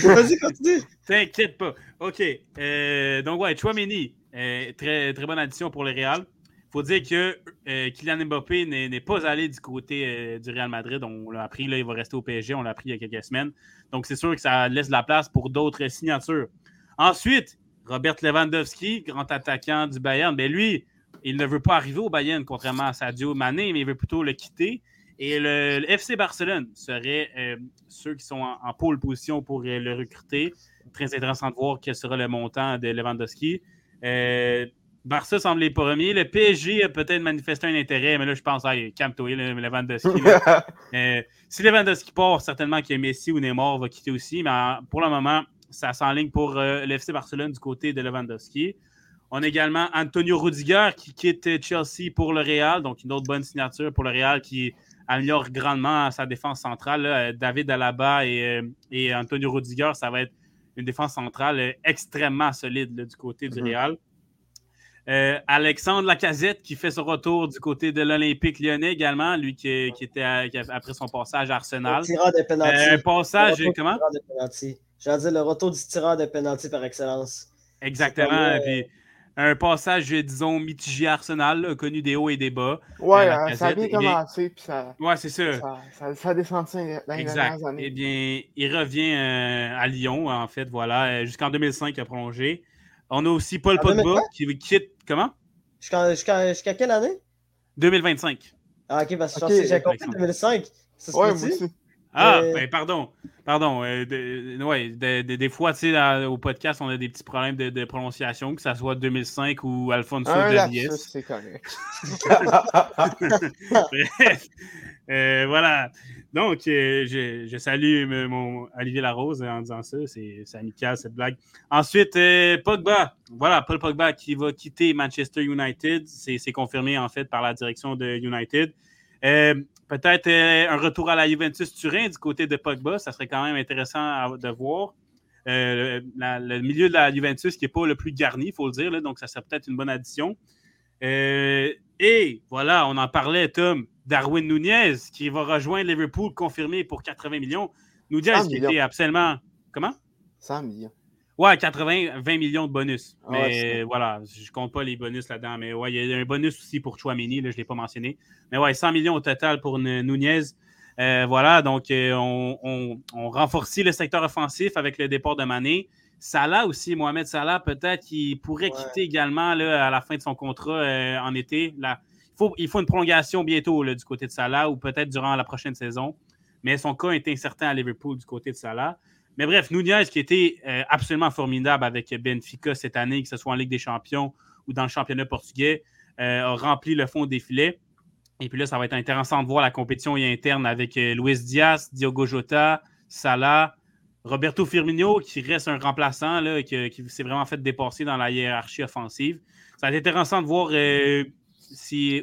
Vas-y, continue. T'inquiète pas. OK. Euh, donc, ouais, Chouameni, très, très bonne addition pour le Real faut dire que euh, Kylian Mbappé n'est pas allé du côté euh, du Real Madrid. On l'a appris, là, il va rester au PSG. On l'a appris il y a quelques semaines. Donc, c'est sûr que ça laisse la place pour d'autres signatures. Ensuite, Robert Lewandowski, grand attaquant du Bayern, ben lui, il ne veut pas arriver au Bayern, contrairement à Sadio Mané, mais il veut plutôt le quitter. Et le, FC Barcelone serait euh, ceux qui sont en, pôle position pour le recruter. Très intéressant de voir quel sera le montant de Lewandowski. Barça semble les premiers. Le PSG a peut-être manifesté un intérêt, mais là, je pense, à calme-toi, Lewandowski. euh, si Lewandowski part, certainement que Messi ou Neymar va quitter aussi, mais pour le moment, ça s'enligne pour euh, l'FC Barcelone du côté de Lewandowski. On a également Antonio Rudiger qui quitte Chelsea pour le Real, donc une autre bonne signature pour le Real qui améliore grandement sa défense centrale. David Alaba et, euh, et, Antonio Rudiger, ça va être une défense centrale euh, extrêmement solide du côté du mm-hmm. Real. Euh, Alexandre Lacazette qui fait son retour du côté de l'Olympique lyonnais également, lui qui, était après son passage à Arsenal. Le tireur de penalty. Euh, un passage, comment? J'allais dire le retour du tireur de penalty par excellence. Exactement. Euh, puis, un passage, disons, mitigé à Arsenal, connu des hauts et des bas. Ouais, ça a bien commencé. Puis ça, ouais, c'est ça. Ça, ça, a descendu dans les dernières années. Eh bien, il revient à Lyon, en fait, voilà, jusqu'en 2005, il a prolongé. On a aussi Paul Pogba qui quitte. Comment? Jusqu'à quelle année? 2025. Ah, ok, parce que okay. j'ai compris 2005. Ça ouais, moi aussi. Ah, ben pardon. Pardon. Euh, ouais, des fois, tu sais, au podcast, on a des petits problèmes de, prononciation, que ce soit 2005 ou Alfonso ah, c'est correct. Bref. Euh, voilà. Donc, euh, je, salue mon Olivier Larose en disant ça. C'est amical, cette blague. Ensuite, euh, Pogba. Voilà, Paul Pogba qui va quitter Manchester United. C'est confirmé, en fait, par la direction de United. Euh, peut-être un retour à la Juventus Turin du côté de Pogba. Ça serait quand même intéressant de voir. le milieu de la Juventus qui n'est pas le plus garni, il faut le dire. donc, ça serait peut-être une bonne addition. Et voilà, on en parlait, Tom. Darwin Nunez qui va rejoindre Liverpool confirmé pour 80 millions. Nunez qui était absolument. Comment? 100 millions. Ouais, 80, 20 millions de bonus. Ah mais voilà, je compte pas les bonus là-dedans. Mais ouais, il y a un bonus aussi pour Chouamini, là, je ne l'ai pas mentionné. Mais ouais, 100 millions au total pour Nunez. Euh, voilà, donc euh, on, on, renforce le secteur offensif avec le départ de Mané. Salah aussi, Mohamed Salah, peut-être qu'il pourrait quitter également là, à la fin de son contrat euh, en été. Là, il faut une prolongation bientôt du côté de Salah ou peut-être durant la prochaine saison. Mais son cas est incertain à Liverpool du côté de Salah. Mais bref, Nunez, qui était euh, absolument formidable avec Benfica cette année, que ce soit en Ligue des Champions ou dans le championnat portugais, euh, a rempli le fond des filets. Et puis là, ça va être intéressant de voir la compétition interne avec Luis Diaz, Diogo Jota, Salah, Roberto Firmino, qui reste un remplaçant, là, qui, s'est vraiment fait dépasser dans la hiérarchie offensive. Ça va être intéressant de voir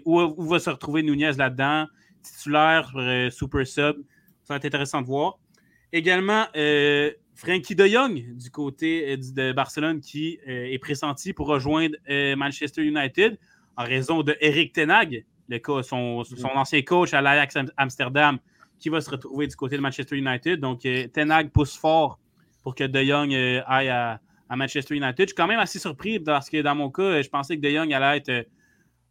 où, va se retrouver Nunez là-dedans, titulaire, euh, super sub. Ça va être intéressant de voir. Également, euh, Frankie de Jong du côté euh, de Barcelone qui est pressenti pour rejoindre Manchester United en raison de Eric Tenag, le, son, son, ancien coach à l'Ajax Amsterdam, qui va se retrouver du côté de Manchester United. Donc, Tenag pousse fort pour que De Jong aille à, à, Manchester United. Je suis quand même assez surpris parce que dans mon cas, je pensais que De Jong allait être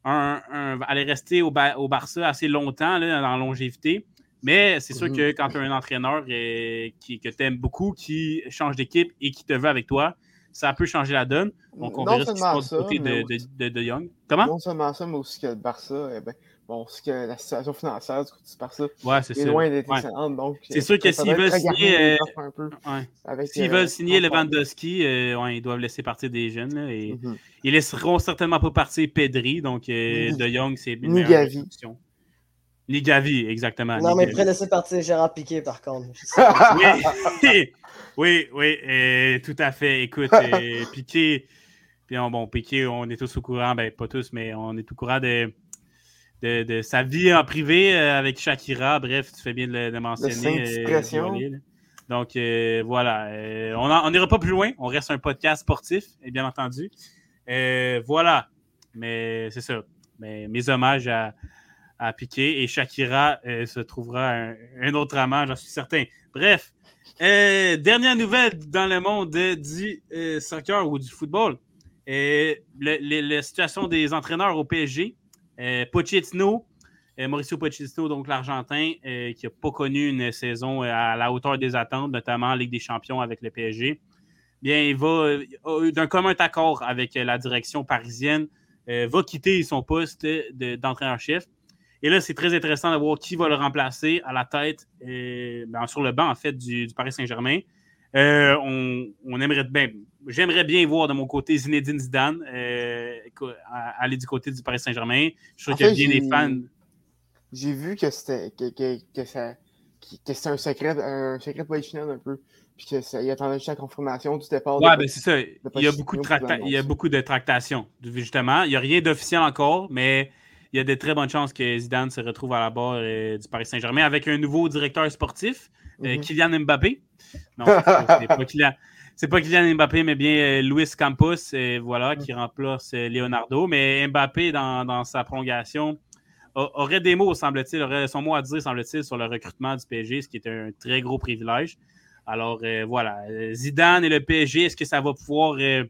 un, rester au, au, Barça assez longtemps là, dans la longévité. Mais c'est sûr mhm. que quand tu as un entraîneur euh, qui, que tu aimes beaucoup, qui change d'équipe et qui te veut avec toi, ça peut changer la donne. Donc, on verra ce qui se passe du côté de, de, de, Young. Comment? Non seulement ça, mais aussi que le Barça, eh ben, bon, aussi que la situation financière du côté du Barça ouais, est, est loin d'être excellente. Donc, c'est sûr que s'ils veulent signer, euh, s'ils veulent signer Lewandowski, euh, ouais, ils doivent laisser partir des jeunes. Là, et mm -hmm. Ils laisseront certainement pas partir Pedri. Donc, euh, De Jong, c'est une Ni Gavi. Ni Gavi, exactement. Non, mais Gavi. pourrait laisser partir Gérard Piqué, par contre. Oui, oui, oui, euh, tout à fait. Écoute, euh, Piqué, puis on- bon, Piqué, on est tous au courant, ben pas tous, mais on est au courant de, de, de sa vie en privé euh, avec Shakira. Bref, tu fais bien de le de mentionner. Violet, là. Donc euh, voilà, euh, on n'ira pas plus loin. On reste un podcast sportif, et bien entendu. Euh, voilà, mais c'est ça. Mais mes hommages à, à Piqué et Shakira euh, se trouvera un, un autre amant, j'en suis certain. Bref, euh, dernière nouvelle dans le monde euh, du euh, soccer ou du football. Euh, le- le- la situation des entraîneurs au PSG. Euh, Pochettino, euh, Mauricio Pochettino, donc l'Argentin, euh, qui n'a pas connu une saison à la hauteur des attentes, notamment en Ligue des Champions avec le PSG. Bien, il va, d'un commun accord avec la direction parisienne, va quitter son poste de- d'entraîneur-chef. Et là, c'est très intéressant de voir qui va le remplacer à la tête, ben, sur le banc, en fait, du, Paris Saint-Germain. On aimerait bien, j'aimerais bien voir de mon côté Zinedine Zidane euh, aller du côté du Paris Saint-Germain. Je suis sûr En qu'il y a bien des fans. J'ai vu que c'était que, que, que ça un secret, un secret polichinelle un peu. Puis qu'il attendait juste la confirmation du départ. Ouais, de- ben c'est ça. Il y a beaucoup de, il y a beaucoup de tractations, justement. Il n'y a rien d'officiel encore, mais il y a de très bonnes chances que Zidane se retrouve à la barre euh, du Paris Saint-Germain avec un nouveau directeur sportif, euh, Mhm. Kylian Mbappé. Non, c'est pas Kylian. C'est pas Kylian Mbappé, mais bien euh, Luis Campos, voilà, qui remplace euh, Leonardo. Mais Mbappé, dans, dans sa prolongation, a- aurait des mots, semble-t-il, aurait son mot à dire, semble-t-il, sur le recrutement du PSG, ce qui est un très gros privilège. Alors euh, voilà, Zidane et le PSG, est-ce que ça va pouvoir, euh,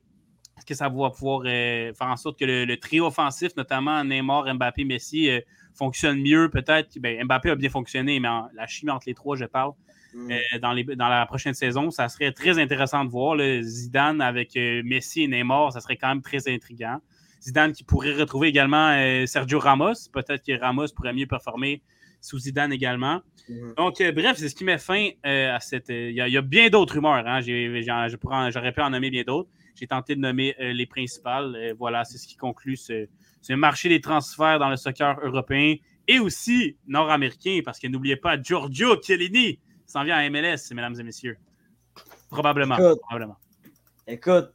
est-ce que ça va pouvoir euh, faire en sorte que le, le trio offensif, notamment Neymar, Mbappé, Messi, fonctionne mieux peut-être? Ben, Mbappé a bien fonctionné, mais en- la chimie entre les trois, je parle, Mm. euh, dans, les, dans la prochaine saison, ça serait très intéressant de voir. là, Zidane avec euh, Messi et Neymar, ça serait quand même très intriguant. Zidane qui pourrait retrouver également euh, Sergio Ramos. Peut-être que Ramos pourrait mieux performer sous Zidane également. Mhm. Donc, bref, c'est ce qui met fin à cette. Il y, a- il y a bien d'autres rumeurs. Hein. J'aurais pu en nommer bien d'autres. J'ai tenté de nommer les principales. Voilà, c'est ce qui conclut ce, ce marché des transferts dans le soccer européen et aussi nord-américain, parce que n'oubliez pas, Giorgio Chiellini s'en vient à MLS, mesdames et messieurs. Probablement. Écoute. probablement. Écoute,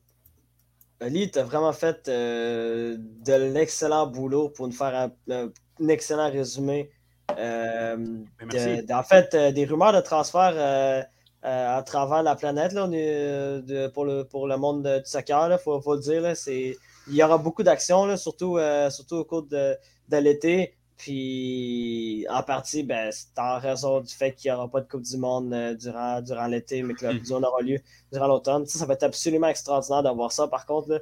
Ali, tu as vraiment fait euh, de l'excellent boulot pour nous faire un, excellent résumé. euh, Ben, de- merci. de- en fait, euh, des rumeurs de transfert à travers la planète là, de- pour, le, pour le monde de- du soccer, il faut, faut le dire. là, il y aura beaucoup d'actions, surtout, surtout au cours de, de l'été. Puis, en partie, ben, c'est en raison du fait qu'il n'y aura pas de Coupe du Monde euh, durant, durant l'été, mais que la. Coupe du Monde aura lieu durant l'automne. Ça, ça va être absolument extraordinaire d'avoir ça. Par contre, il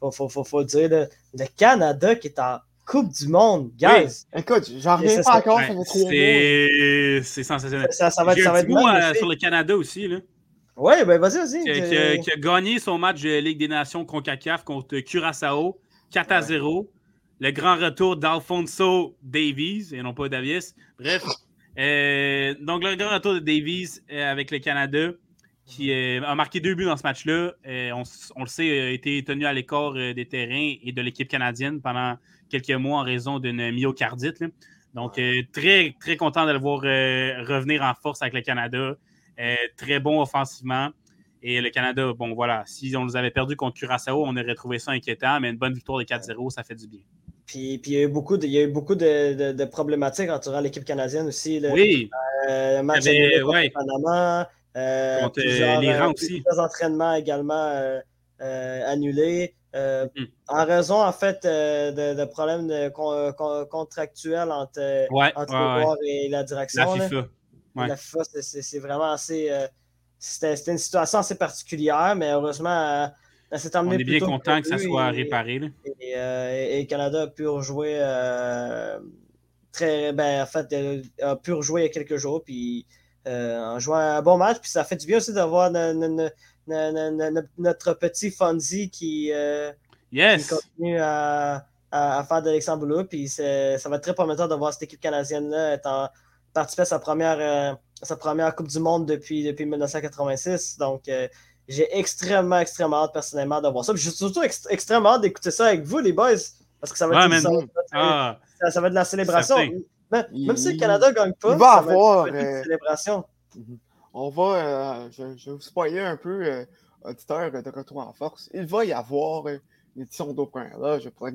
faut, faut, faut, faut le dire, là, le Canada qui est en Coupe du Monde, guys, Écoute, j'en reviens pas c'est- encore, Ouais, trois mois. c'est sensationnel. ça, ça va être, ça va être mot euh, sur le Canada aussi. Là. Oui, ben vas-y, vas-y. qui, a- qui a, qui a gagné son match de Ligue des Nations CONCACAF contre Curaçao, 4 à Ouais. 0. Le grand retour d'Alfonso Davies, et non pas Davis. Bref, euh, donc le grand retour de Davies euh, avec le Canada, qui euh, a marqué deux buts dans ce match-là. On, le sait, a été tenu à l'écart des terrains et de l'équipe canadienne pendant quelques mois en raison d'une myocardite. Donc, très, très content de le voir revenir en force avec le Canada. Très bon offensivement. Et le Canada, bon, voilà, si on nous avait perdu contre Curaçao, on aurait trouvé ça inquiétant, mais une bonne victoire de 4-0, ça fait du bien. Puis, puis il y a eu beaucoup de, il y a eu beaucoup de, de, de problématiques entourant l'équipe canadienne aussi. là. Oui, Euh, le match avait- ouais. le Panama. euh, Contre, euh, plusieurs, l'Iran euh, aussi. plusieurs entraînements également euh, euh, annulés. euh, Mhm. En raison, en fait, euh, de, de problèmes de con- con- contractuels entre, ouais, entre ouais, les ouais. joueurs et la direction. La. FIFA. La FIFA, c'est- vraiment assez. euh, C'était c'était une situation assez particulière, mais heureusement, elle s'est On est bien content que ça soit et- réparé. là. et, euh, et- Canada a pu rejouer euh, très ben en fait euh, a pu rejouer il y a quelques jours puis euh, en jouant un bon match puis ça fait du bien aussi d'avoir no- no- no- no- no- no- no- notre petit Fonzie qui, continue à, à- à faire de boulot puis ça va être très prometteur de voir cette équipe canadienne là participer à sa première sa première Coupe du Monde depuis, depuis 1986 donc j'ai extrêmement, extrêmement hâte personnellement de voir ça. Puis J'ai surtout ext- extrêmement hâte d'écouter ça avec vous, les boys. Parce que ça va Ouais, être, ça, va- ça va- Ah, ça- ça va être de la célébration. Même, si le Canada ne gagne pas, il va avoir une célébration. Mhm. On va, je, je, vais vous spoiler un peu, auditeur de Retour en Force. Il va y avoir une édition d'Open là, pour la,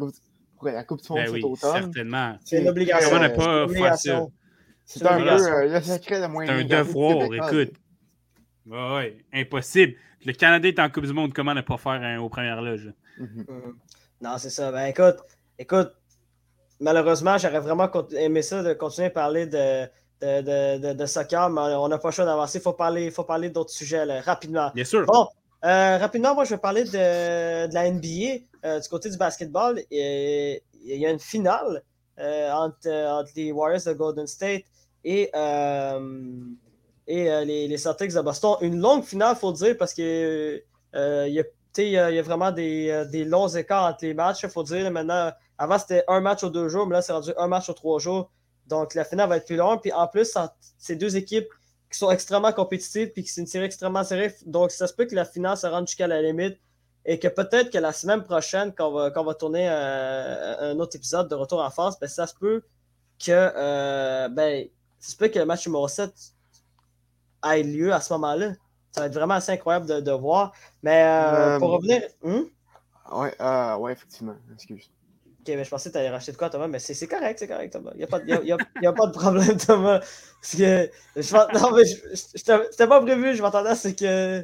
pour la Coupe du Monde ben automne. Certainement. C'est une obligation. On pas faire ça? C'est un peu le secret de moyen. C'est un devoir, écoute. Oui, impossible. Le Canada est en Coupe du Monde, comment ne pas faire un, aux premières loges? Mhm. Non, c'est ça. Ben écoute, écoute, malheureusement, j'aurais vraiment aimé ça de continuer à parler de, de, de, de soccer, mais on n'a pas le choix d'avancer. Il faut parler, faut parler d'autres sujets rapidement. Bien sûr. Bon, euh, rapidement, moi, je vais parler de, la NBA. Euh, du côté du basketball, il y a une finale euh, entre, entre, les Warriors de Golden State et et euh, les, les, Celtics de Boston. Une longue finale, il faut dire, parce que euh, il y, a vraiment des, euh, des, longs écarts entre les matchs. Il faut dire, maintenant, avant c'était un match aux deux jours, mais là c'est rendu un match aux trois jours. Donc la finale va être plus longue. Puis en plus, c'est deux équipes qui sont extrêmement compétitives puis qui c'est une série extrêmement serrée. Donc ça se peut que la finale se rende jusqu'à la limite et que peut-être que la semaine prochaine, quand on va, tourner un, autre épisode de Retour en France, ben, ça se peut que ben, ça se peut que le match numéro 7 ait lieu à ce moment-là. Ça va être vraiment assez incroyable de, de voir. Mais euh, pour euh, revenir. Hmm? Oui, euh, ouais, effectivement. Excuse. Ok, mais je pensais que tu allais racheter de quoi, Thomas, mais c'est correct, c'est correct, Thomas. Il n'y a, pas, y a, y a, pas de problème, Thomas. Parce que je, non, mais c'était pas prévu, je m'attendais à ce que.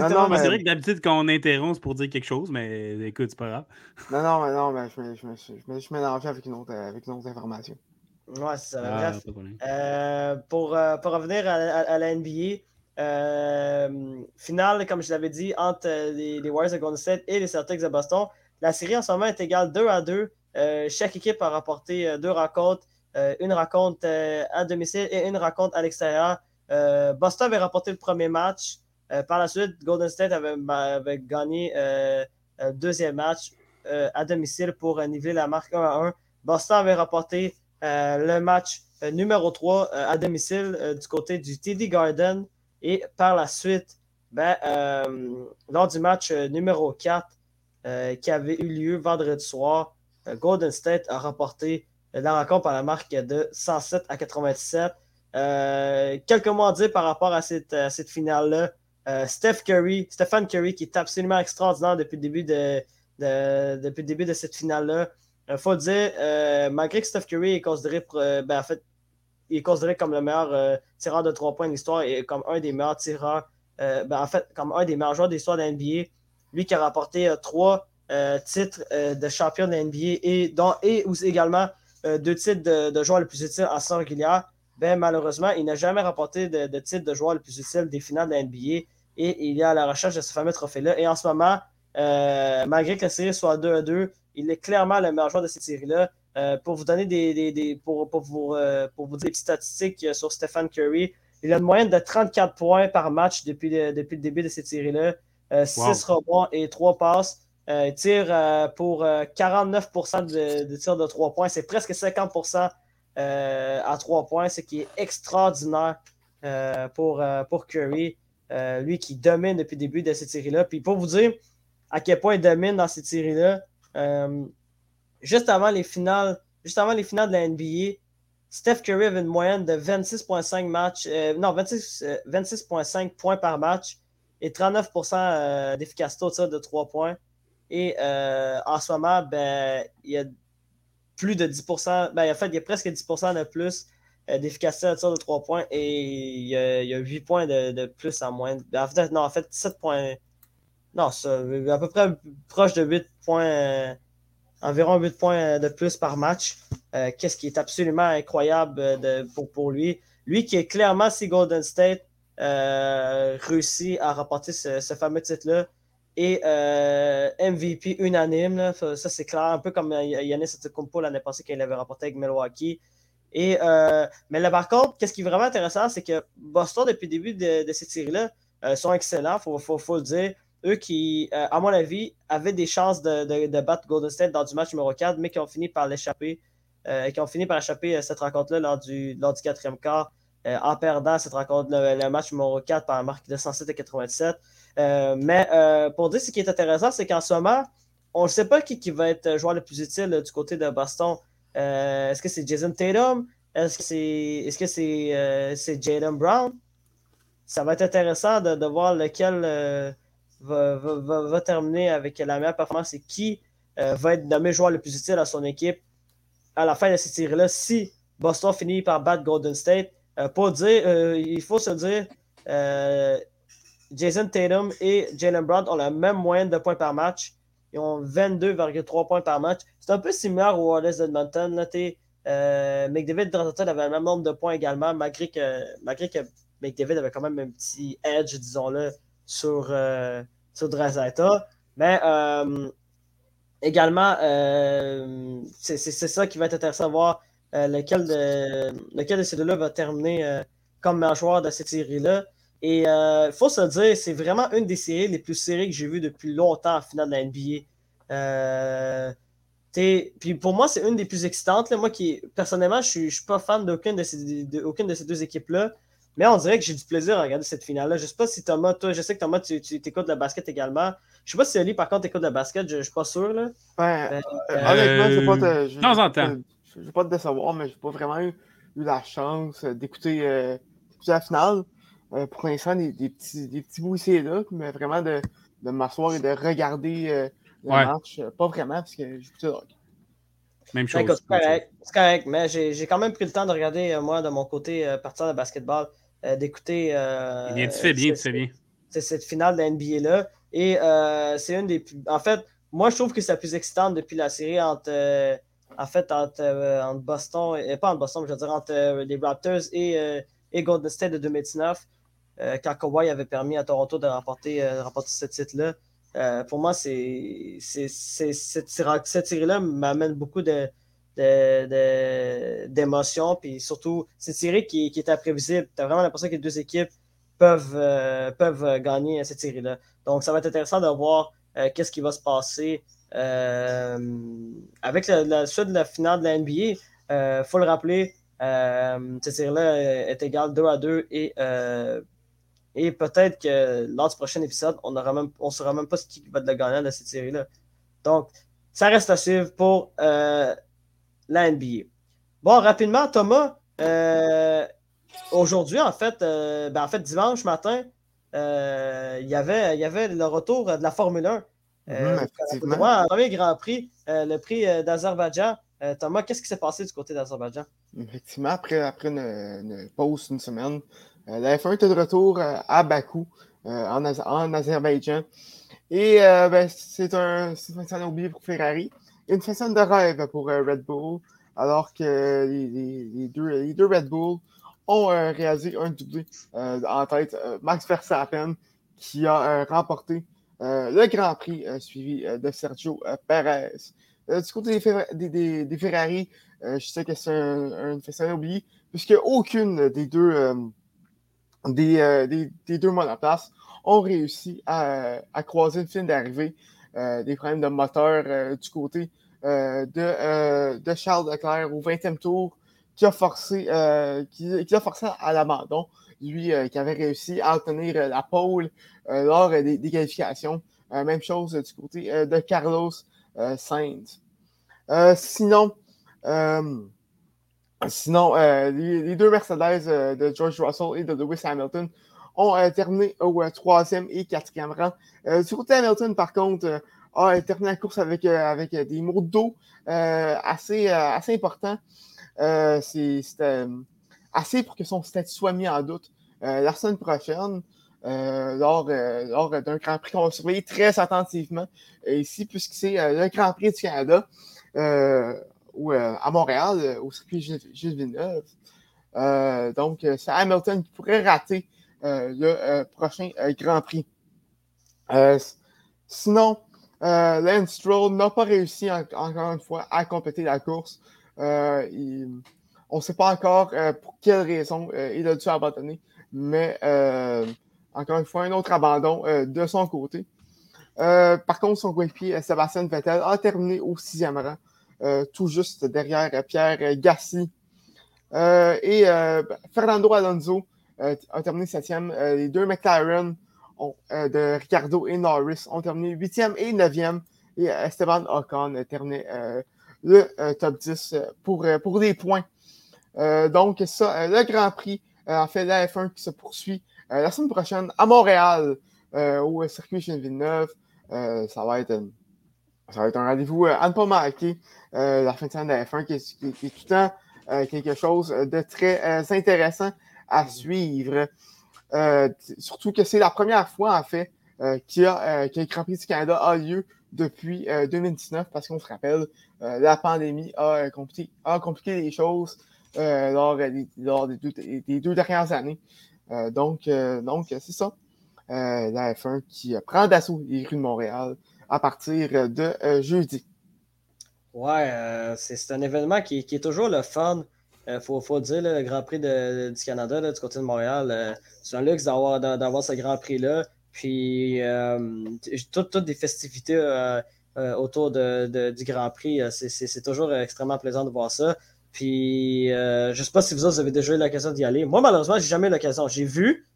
non, non, mais c'est vrai que d'habitude, quand on interrompt, c'est pour dire quelque chose, mais écoute, c'est pas grave. Non, non, mais non, mais je me, je me, je me, je mélangeais avec une autre, avec une autre information. Ouais, c'est ça. Ah, bref. Euh, pour, euh, pour, revenir à, la NBA, euh, finale, comme je l'avais dit, entre les, les, Warriors de Golden State et les Celtics de Boston. La série en ce moment est égale 2 à 2. chaque équipe a rapporté deux rencontres, une rencontre à domicile et une rencontre à l'extérieur. Boston avait rapporté le premier match. par la suite, Golden State avait, avait gagné le deuxième match à domicile pour niveler la marque 1 à 1. Boston avait rapporté euh, le match euh, numéro 3 euh, à domicile du côté du TD Garden. Et par la suite, ben, lors du match numéro 4 qui avait eu lieu vendredi soir, Golden State a remporté la rencontre par la marque de 107 à 97. quelques mots à dire par rapport à cette, cette finale-là. Steph Curry, Stephen Curry, qui est absolument extraordinaire depuis le début de, depuis le début de cette finale-là. Il faut dire, euh, malgré que Steph Curry est considéré, euh, ben, en fait, il est considéré comme le meilleur euh, tireur de trois points de l'histoire et comme un des meilleurs tireurs, ben, en fait, comme un des meilleurs joueurs de l'histoire de l'NBA. Lui qui a rapporté trois titres de champion de l'NBA et, dont, et également deux titres de, joueur le plus utile en saison régulière. Ben, malheureusement, il n'a jamais remporté de, de, titre de joueur le plus utile des finales de l'NBA et il est à la recherche de ce fameux trophée-là. Et en ce moment, malgré que la série soit 2 à 2, il est clairement le meilleur joueur de cette série-là. Euh, pour vous donner des, pour, pour, vous, euh, pour vous dire des statistiques euh, sur Stephen Curry, il a une moyenne de 34 points par match depuis, depuis le début de cette série-là. 6 rebonds et 3 passes. il tire pour 49% de, de tirs de 3 points. C'est presque 50% à 3 points, ce qui est extraordinaire pour, pour Curry. lui qui domine depuis le début de cette série-là. Puis pour vous dire à quel point il domine dans cette série-là, euh, juste avant les finales, juste avant les finales de la NBA, Steph Curry avait une moyenne de 26,5 matchs, euh, non, 26,5 euh, points par match et 39% d'efficacité au tir de 3 points. Et en ce moment, ben, il y a plus de 10%, ben, en fait, il y a presque 10% de plus d'efficacité au tir de 3 points et il y a, 8 points de, plus en moins. En fait, non, en fait, 7 points. Non, ça, à peu près proche de 8 points, euh, environ 8 points de plus par match. Euh, qu'est-ce qui est absolument incroyable euh, de, pour, pour, lui. Lui qui est clairement, si Golden State réussit à remporter ce, fameux titre-là, et MVP unanime. ça, c'est clair, un peu comme Yannis Antetokounmpo l'année passée qu'il avait remporté avec Milwaukee. Et, mais là, par contre, qu'est-ce qui est vraiment intéressant, c'est que Boston, depuis le début de, cette série-là, sont excellents, il faut, faut, le dire eux qui, euh, à mon avis, avaient des chances de, battre Golden State dans du match numéro 4, mais qui ont fini par l'échapper, euh, qui ont fini par échapper euh, cette rencontre-là lors du, lors du quatrième quart, en perdant cette rencontre, le, match numéro 4 par la marque de 107 à 87. mais pour dire ce qui est intéressant, c'est qu'en ce moment, on ne sait pas qui, qui va être joueur le plus utile du côté de Boston. est-ce que c'est Jason Tatum? Est-ce que c'est est -ce c'est c'est Jaden Brown? Ça va être intéressant de, de voir lequel va, terminer avec la meilleure performance et qui va être nommé joueur le plus utile à son équipe à la fin de cette série-là si Boston finit par battre Golden State. pour dire, il faut se dire, Jason Tatum et Jalen Brown ont la même moyenne de points par match. Ils ont 22,3 points par match. C'est un peu similaire aux Wallace d'Edmonton. Euh, McDavid avait le même nombre de points également, malgré que, malgré que McDavid avait quand même un petit edge, disons-le, sur, euh, sur Mais euh, également, euh, c'est ça qui va être intéressant à voir lequel, de, lequel de ces deux-là va terminer comme meilleur de cette série-là. Et il euh, faut se dire, c'est vraiment une des séries les plus serrées que j'ai vues depuis longtemps en finale de la NBA. Euh, puis pour moi, c'est une des plus excitantes. Moi, qui, personnellement, je ne suis, pas fan d'aucune de, ces, de ces deux équipes-là. Mais on dirait que j'ai du plaisir à regarder cette finale-là. Je ne sais pas si Thomas, toi, je sais que Thomas, tu, tu écoutes le basket également. Je ne sais pas si Ali, par contre, écoute le basket, je ne suis pas sûr. Là. Euh, honnêtement, je ne vais pas te. temps en temps. Je vais pas te décevoir, mais je n'ai pas vraiment eu, la chance d'écouter la finale. Euh, pour l'instant, des, petits, des petits bouts ici et là, mais vraiment de, de m'asseoir et de regarder euh, le match. Euh, pas vraiment, parce que j'ai de Même chose. C'est correct, mais j'ai quand même pris le temps de regarder, moi, de mon côté, partir de basketball, d'écouter. bien, tu fais bien, tu fais bien. C'est cette finale de NBA-là. Et c'est une des plus. En fait, moi, je trouve que c'est la plus excitante depuis la série entre. en fait, entre, entre Boston, et pas entre Boston, mais je veux dire entre les Raptors et, et Golden State de 2019. Euh, quand Kawhi avait permis à Toronto de remporter, euh, remporter ce titre-là. Euh, pour moi, c'est, cette, série-là m'amène beaucoup de, d'émotions. Puis surtout, c'est une série qui, qui est imprévisible. Tu as vraiment l'impression que les deux équipes peuvent, peuvent gagner cette série-là. Donc, ça va être intéressant de voir qu'est-ce qui va se passer avec la, suite de la finale de la NBA. Il faut le rappeler, cette série-là est égale 2 à 2 et et peut-être que lors du prochain épisode, on ne saura même pas ce qui va être le gagnant de cette série-là. Donc, ça reste à suivre pour euh, la NBA. Bon, rapidement, Thomas, euh, aujourd'hui, en fait, euh, ben, en fait, dimanche matin, il, y avait, il y avait le retour de la Formule 1. Mmh, premier Grand Prix, le prix d'Azerbaïdjan. Thomas, qu'est-ce qui s'est passé du côté d'Azerbaïdjan? Effectivement, après, après une, pause une semaine, euh, la F1 était de retour euh, à Bakou, euh, en, en, Azerbaïdjan. Et ben, c'est un, façon oublié pour Ferrari. Une façon de rêve pour Red Bull, alors que les, deux, Red Bull ont réalisé un doublé en tête. Max Verstappen, qui a remporté le Grand Prix suivi de Sergio Perez. du côté des, Ferrari, je sais que c'est une façon oublié, puisque aucune des deux euh, des, deux monoplaces ont réussi à, croiser une fin d'arrivée euh, des problèmes de moteur euh, du côté de, de, Charles Leclerc au 20e tour qui a forcé, qui, a forcé à l'abandon. Lui qui avait réussi à obtenir la pole lors des, qualifications. même chose du côté de Carlos Sainz. sinon, Sinon, euh, les, deux Mercedes euh, de George Russell et de Lewis Hamilton ont euh, terminé au troisième et quatrième rang. du côté Hamilton, par contre, a terminé la course avec, avec des mots d'eau assez, assez importants. C'est assez pour que son statut soit mis en doute. la semaine prochaine, lors, lors d'un Grand Prix qu'on va surveiller très attentivement ici, puisque c'est le Grand Prix du Canada euh, à Montréal, euh, au circuit Gilles Villeneuve. Euh, donc, c'est Hamilton qui pourrait rater le prochain Grand Prix. sinon, Lance Stroll n'a pas réussi encore une fois à compléter la course. on ne sait pas encore pour quelle raison il a dû abandonner, mais encore une fois, un autre abandon de son côté. par contre, son coéquipier Sébastien Vettel a terminé au sixième rang. Euh, tout juste derrière Pierre Gassi. Euh, et euh, Fernando Alonso a terminé septième. les deux McLaren de Ricardo et Norris ont terminé huitième et neuvième. Et Esteban Ocon a terminé le top 10 pour, pour des points. donc, ça, le Grand Prix, en fait, la F1 qui se poursuit la semaine prochaine à Montréal, au circuit Villeneuve. ça va être ça va être un rendez-vous à ne pas manquer. la fin de semaine de la F1 qui est, tout le temps quelque chose de très intéressant à suivre. surtout que c'est la première fois, en fait, euh, qui a, euh, Grand Prix du Canada a lieu depuis 2019, euh, parce qu'on se rappelle, la pandémie a, compliqué, a compliqué les choses lors, des, lors des, deux, dernières années. donc, donc c'est ça. la F1 qui prend d'assaut les rues de Montréal à partir de jeudi. Ouais, c'est un événement qui, est toujours le fun. Il faut, faut, dire, le Grand Prix de, du Canada, du côté de Montréal, c'est un luxe d'avoir ce Grand Prix-là. Puis, euh, toutes, des festivités euh, euh, autour de, du Grand Prix, c'est toujours extrêmement plaisant de voir ça. Puis, je ne sais pas si vous autres avez déjà eu l'occasion d'y aller. Moi, malheureusement, j'ai jamais eu l'occasion. J'ai vu,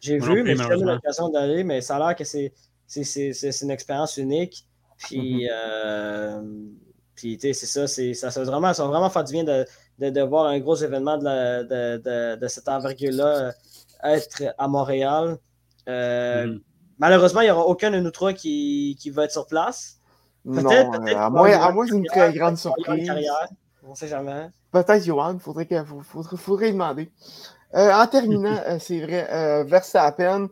j'ai vu, mais j'ai jamais eu l'occasion d'aller. Mais ça a l'air que c'est une expérience unique. Puis, mm-hmm. puis c'est ça, ça, ça, vraiment, ça va vraiment faire du bien de, de, voir un gros événement de, de, de cette envergure-là être à Montréal. Euh, mm. Malheureusement, il n'y aura aucun de nous trois qui, qui va être sur place. Peut-être, peut-être. À moins, à moins d'une très grande surprise. On ne sait jamais. Peut-être Johan, il faudrait, faudrait, faudrait, demander. Euh, en terminant, euh, c'est vrai, Verstappen,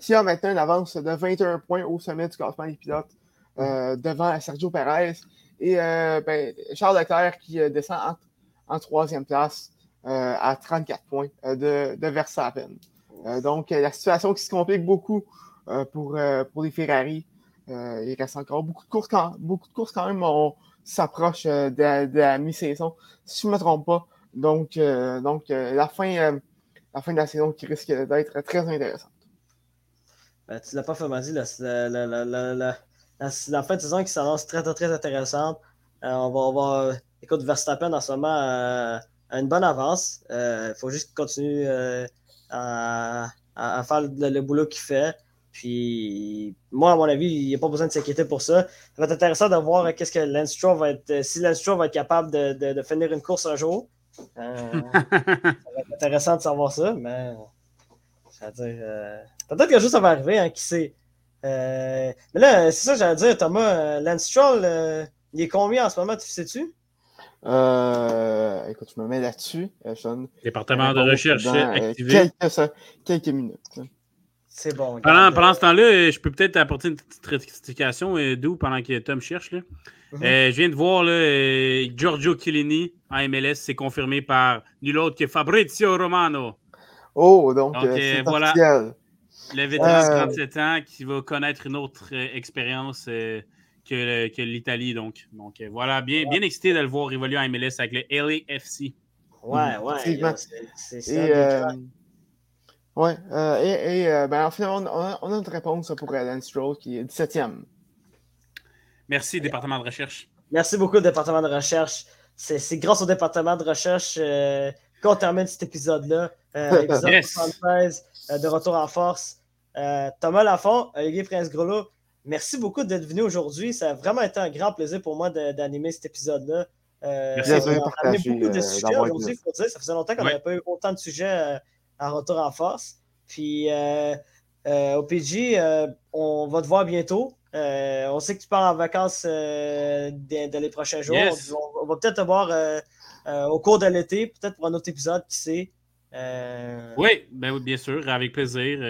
qui a maintenant une avance de 21 points au sommet du classement des pilotes devant Sergio Perez. Et ben, Charles Leclerc qui descend en, troisième place à 34 points de, de Verstappen. Euh, donc, la situation qui se complique beaucoup euh, pour, euh, pour les Ferrari. il reste encore beaucoup de courses quand, même. On s'approche de, la mi-saison, si je ne me trompe pas. Donc, donc la, fin, la fin de la saison qui risque d'être très intéressante. Ben, tu l'as pas fait dit, la, fin de saison qui s'annonce très, très, intéressante. on, va, va, écoute, Verstappen en ce moment a une bonne avance. Il faut juste continuer à, faire le, boulot qu'il fait. Puis, moi, à mon avis, il n'y a pas besoin de s'inquiéter pour ça. Ça va être intéressant de voir qu'est-ce que Lance Stroll va être, si Lance Stroll va être capable de, de, finir une course un jour. Euh, ça va être intéressant de savoir ça, mais dire, euh, peut-être que juste ça va arriver, hein, qui sait. Euh, mais là, c'est ça que j'allais dire, Thomas. Lance Stroll, il est combien en ce moment, tu sais-tu? Euh, écoute, je me mets là-dessus. Euh, Département de recherche activé. Quelques, quelques minutes. C'est bon. Pendant, pendant, ce temps-là, je peux peut-être apporter une petite rectification euh, d'où pendant que Tom cherche. Là. Mhm. je viens de voir là, Giorgio Chiellini en MLS, c'est confirmé par nul autre que Fabrizio Romano. Oh, donc, donc voilà. Le vétéran de 37 ans qui va connaître une autre expérience que, l'Italie. Donc, donc euh, voilà, bien, bien excité de le voir évoluer en MLS avec le LAFC. Ouais, ouais. C'est ça. Et, euh, ouais, euh, et, et ben, en fait, on, a, on, a, une réponse pour Alan Stroll qui est 17e. Merci, département de recherche. Merci beaucoup, département de recherche. C'est grâce au département de recherche qu'on termine cet épisode-là. épisode yes. 73 de Retour en force. Thomas Lafont, Olivier Prince-Grelot, Merci beaucoup d'être venu aujourd'hui. Ça a vraiment été un grand plaisir pour moi d'animer cet épisode-là. Euh, Merci on a beaucoup de euh, sujets aujourd'hui, il faut dire. Ça faisait longtemps qu'on n'avait pas eu autant de sujets euh, à retour en force. Puis euh, au PG, on va te voir bientôt. on sait que tu pars en vacances dans, les prochains jours. On, va peut-être te voir au cours de l'été, peut-être pour un autre épisode, qui sait. Oui, ben, bien sûr, avec plaisir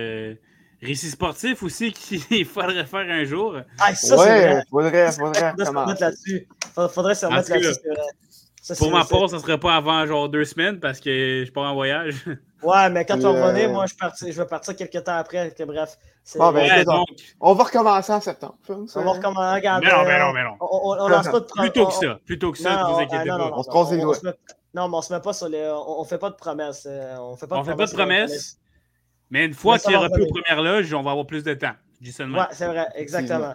récit sportif aussi qu'il faudrait faire un jour. Ah, ça, ouais, faudrait, faudrait, faudrait se remettre là-dessus. Faudrait se remettre là-dessus. pour ma part, ça ne serait pas avant genre deux semaines parce que je pars en voyage. Ouais, mais quand tu vas revenir, moi, je, partir, je vais partir quelques temps après. Que, bref. Bon, ben, donc... On va recommencer en septembre. On va recommencer. Regarde, mais non, mais non, mais non. On, on, lance pas de Plutôt que ça. Plutôt que ça, ne vous inquiétez pas. On se croise les doigts. Non, mais on se met pas sur les. On, fait pas de promesses. Euh, on fait pas de promesses. fait pas de promesses. Mais une fois qu'il y aura plus aux premières loges, on va avoir plus de temps. Je dis seulement. Ouais, c'est vrai, exactement.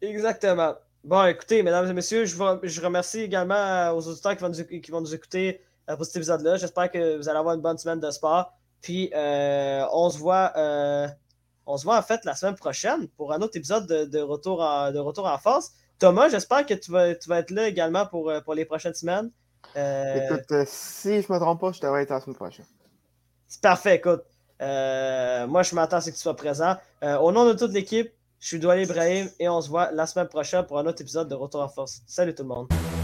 Exactement. Bon, écoutez, mesdames et messieurs, je, je remercie également aux auditeurs qui vont nous, qui vont nous écouter euh, pour cet épisode-là. J'espère que vous allez avoir une bonne semaine de sport. Puis, euh, on se voit. Euh, on se voit en fait la semaine prochaine pour un autre épisode de, retour, en, de retour en force. Thomas, j'espère que tu vas, tu vas être là également pour, pour les prochaines semaines. Écoute, si je ne me trompe pas, je devrais être la semaine prochaine. C'est parfait, écoute. Moi, je m'attends à ce que tu sois présent. au nom de toute l'équipe, je suis Doual Ibrahim et on se voit la semaine prochaine pour un autre épisode de Retour en Force. Salut tout le monde.